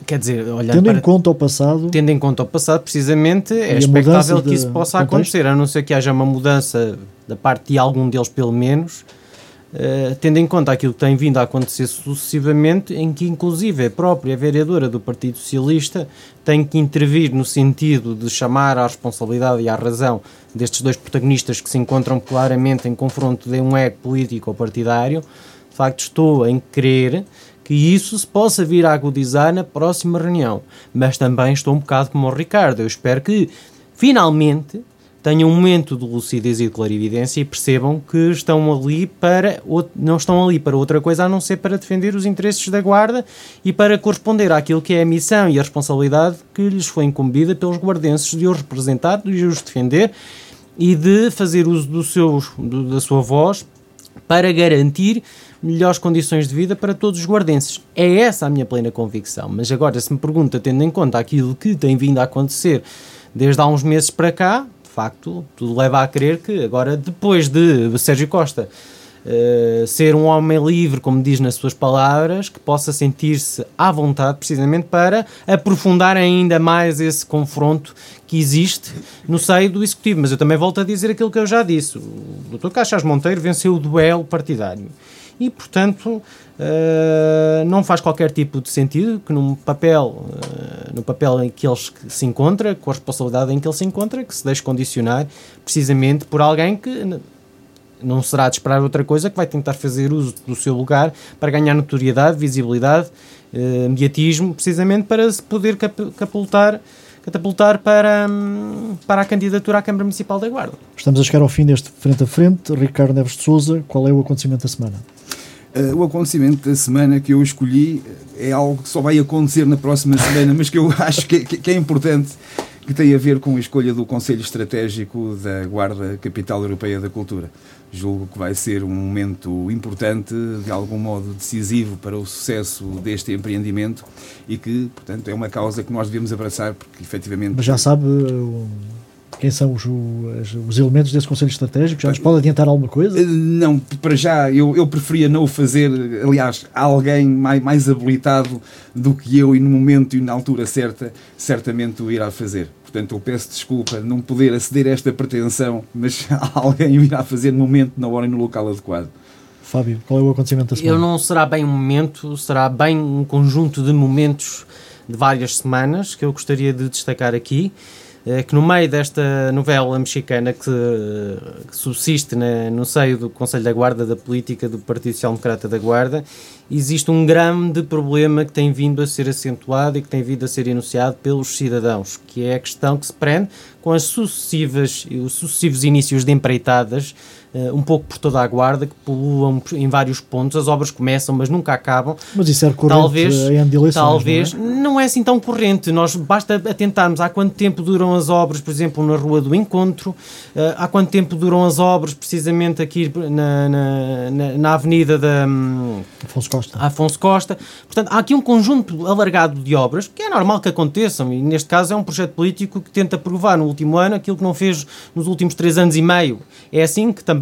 quer dizer, olhando tendo para, em conta o passado, tendo em conta o passado, precisamente é expectável que isso possa contexto? acontecer, a não ser que haja uma mudança da parte de algum deles, pelo menos, Uh, tendo em conta aquilo que tem vindo a acontecer sucessivamente, em que inclusive a própria vereadora do Partido Socialista tem que intervir no sentido de chamar à responsabilidade e à razão destes dois protagonistas que se encontram claramente em confronto de um ego político ou partidário. De facto, estou em crer que isso se possa vir a agudizar na próxima reunião. Mas também estou um bocado como o Ricardo. Eu espero que, finalmente, tenham um momento de lucidez e de clarividência e percebam que estão ali para não estão ali para outra coisa a não ser para defender os interesses da guarda e para corresponder àquilo que é a missão e a responsabilidade que lhes foi incumbida pelos guardenses de os representar, de os defender e de fazer uso do seu, do, da sua voz para garantir melhores condições de vida para todos os guardenses. É essa a minha plena convicção. Mas agora, se me pergunta, tendo em conta aquilo que tem vindo a acontecer desde há uns meses para cá, facto, tudo leva a crer que agora, depois de Sérgio Costa uh, ser um homem livre, como diz nas suas palavras, que possa sentir-se à vontade precisamente para aprofundar ainda mais esse confronto que existe no seio do Executivo. Mas eu também volto a dizer aquilo que eu já disse. O Dr. Caixas Monteiro venceu o duelo partidário e, portanto, uh, não faz qualquer tipo de sentido que num papel, uh, no papel em que ele se encontra, com a responsabilidade em que ele se encontra, que se deixe condicionar precisamente por alguém que não será de esperar outra coisa, que vai tentar fazer uso do seu lugar para ganhar notoriedade, visibilidade, uh, mediatismo, precisamente para se poder catapultar catapultar para, hum, para a candidatura à Câmara Municipal da Guarda. Estamos a chegar ao fim deste frente a frente. Ricardo Neves de Souza, qual é o acontecimento da semana? Uh, o acontecimento da semana que eu escolhi é algo que só vai acontecer na próxima semana, mas que eu *laughs* acho que, que, que é importante, que tem a ver com a escolha do Conselho Estratégico da Guarda Capital Europeia da Cultura. Julgo que vai ser um momento importante, de algum modo decisivo para o sucesso deste empreendimento e que, portanto, é uma causa que nós devemos abraçar, porque efetivamente. Mas já sabe quem são os, os, elementos desse Conselho Estratégico? Já nos pode adiantar alguma coisa? Eh, não, para já eu, eu preferia não o fazer. Aliás, alguém mais, mais habilitado do que eu e no momento e na altura certa, certamente o irá fazer. Portanto, eu peço desculpa não poder aceder a esta pretensão, mas *laughs* alguém o irá fazer no momento, na hora e no local adequado. Fábio, qual é o acontecimento da semana? Eu não será bem um momento, será bem um conjunto de momentos de várias semanas que eu gostaria de destacar aqui. É que no meio desta novela mexicana que, que subsiste na, no seio do Conselho da Guarda da Política do Partido Social Democrata da Guarda, existe um grande problema que tem vindo a ser acentuado e que tem vindo a ser enunciado pelos cidadãos, que é a questão que se prende com as sucessivas, os sucessivos inícios de empreitadas uh, um pouco por toda a guarda, que puluam em vários pontos, as obras começam, mas nunca acabam. Mas isso é corrente talvez, em eleições, Talvez, não é? não é assim tão corrente. Nós basta atentarmos há quanto tempo duram as obras, por exemplo, na Rua do Encontro, uh, há quanto tempo duram as obras, precisamente aqui na, na, na, na Avenida da... Um, Afonso Costa. Afonso Costa. Portanto, há aqui um conjunto alargado de obras, que é normal que aconteçam, e neste caso é um projeto político que tenta provar no último ano aquilo que não fez nos últimos três anos e meio. É assim que também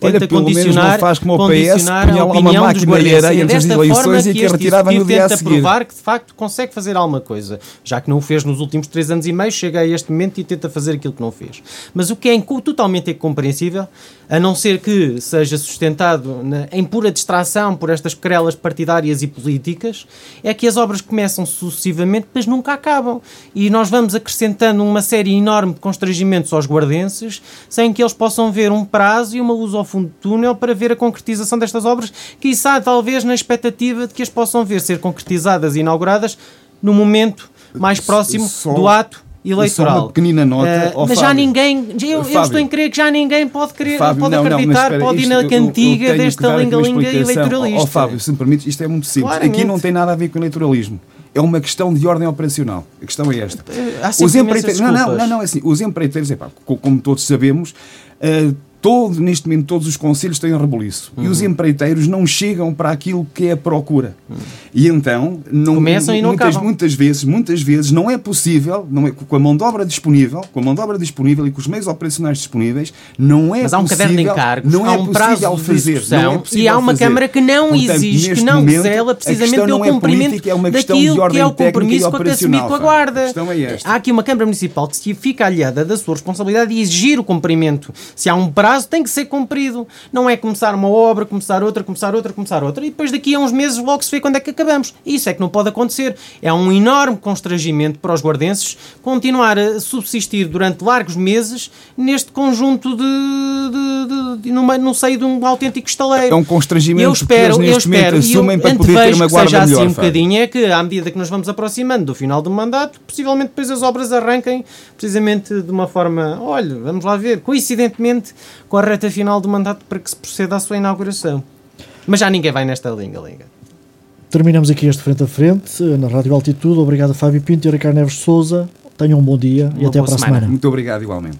tenta Olha, condicionar, não faz como o PS, a opinião uma dos guardiões. É desta forma que, este dia tenta provar que de facto consegue fazer alguma coisa. Já que não o fez nos últimos três anos e meio, chega a este momento e tenta fazer aquilo que não fez. Mas o que é totalmente incompreensível, a não ser que seja sustentado na, em pura distração por estas querelas partidárias e políticas, é que as obras começam sucessivamente, mas nunca acabam. E nós vamos acrescentando uma série enorme de constrangimentos aos guardenses, sem que eles possam ver um prazo e uma luz ao fundo do túnel para ver a concretização destas obras, que está talvez na expectativa de que as possam ver ser concretizadas e inauguradas no momento mais próximo Só do ato eleitoral. Só uma pequenina nota. Uh, mas Fábio, já ninguém, eu, eu, estou em crer que já ninguém pode, querer, Fábio, pode não, acreditar, não, pode ir na cantiga desta linga-linga eleitoralista. Ó Fábio, se me permites, isto é muito simples. Claramente. Aqui não tem nada a ver com eleitoralismo é uma questão de ordem operacional. A questão é esta. os empreiteiros, não, não, não, não, é assim. Os empreiteiros, epá, como todos sabemos, uh, todo, neste momento todos os conselhos têm rebuliço uhum. e os uhum. empreiteiros não chegam para aquilo que é a procura. Uhum. E então, não, Começam e não muitas, acabam. muitas vezes, muitas vezes não é possível, não é, com a mão de obra disponível, com a mão de obra disponível e com os meios operacionais disponíveis, não é Mas há um possível, caderno de encargos, não há é um prazo de fazer, não é e há uma fazer. Câmara que não Portanto, exige, que não momento, zela precisamente pelo é cumprimento é uma daquilo que é o compromisso com a, assumido com a Guarda. É há aqui uma Câmara Municipal que fica aliada da sua responsabilidade de exigir o cumprimento. Se há um prazo prazo tem que ser cumprido. Não é começar uma obra, começar outra, começar outra, começar outra e depois daqui a uns meses logo se vê quando é que acabamos. Isso é que não pode acontecer. É um enorme constrangimento para os guardenses continuar a subsistir durante largos meses neste conjunto de, de, de, de no, no seio de um autêntico estaleiro. É um constrangimento eu espero, que eles neste eu espero, momento assumem eu para poder ter uma guarda seja melhor. assim um bocadinho é que à medida que nos vamos aproximando do final do mandato, possivelmente depois as obras arranquem precisamente de uma forma, olha, vamos lá ver, coincidentemente com a reta final do mandato para que se proceda à sua inauguração. Mas já ninguém vai nesta linga-linga. Terminamos aqui este frente a frente na Rádio Altitude. Obrigado a Fábio Pinto e a Ricardo Neves Souza. Tenham um bom dia e Uma até boa para a semana. semana. Muito obrigado, igualmente.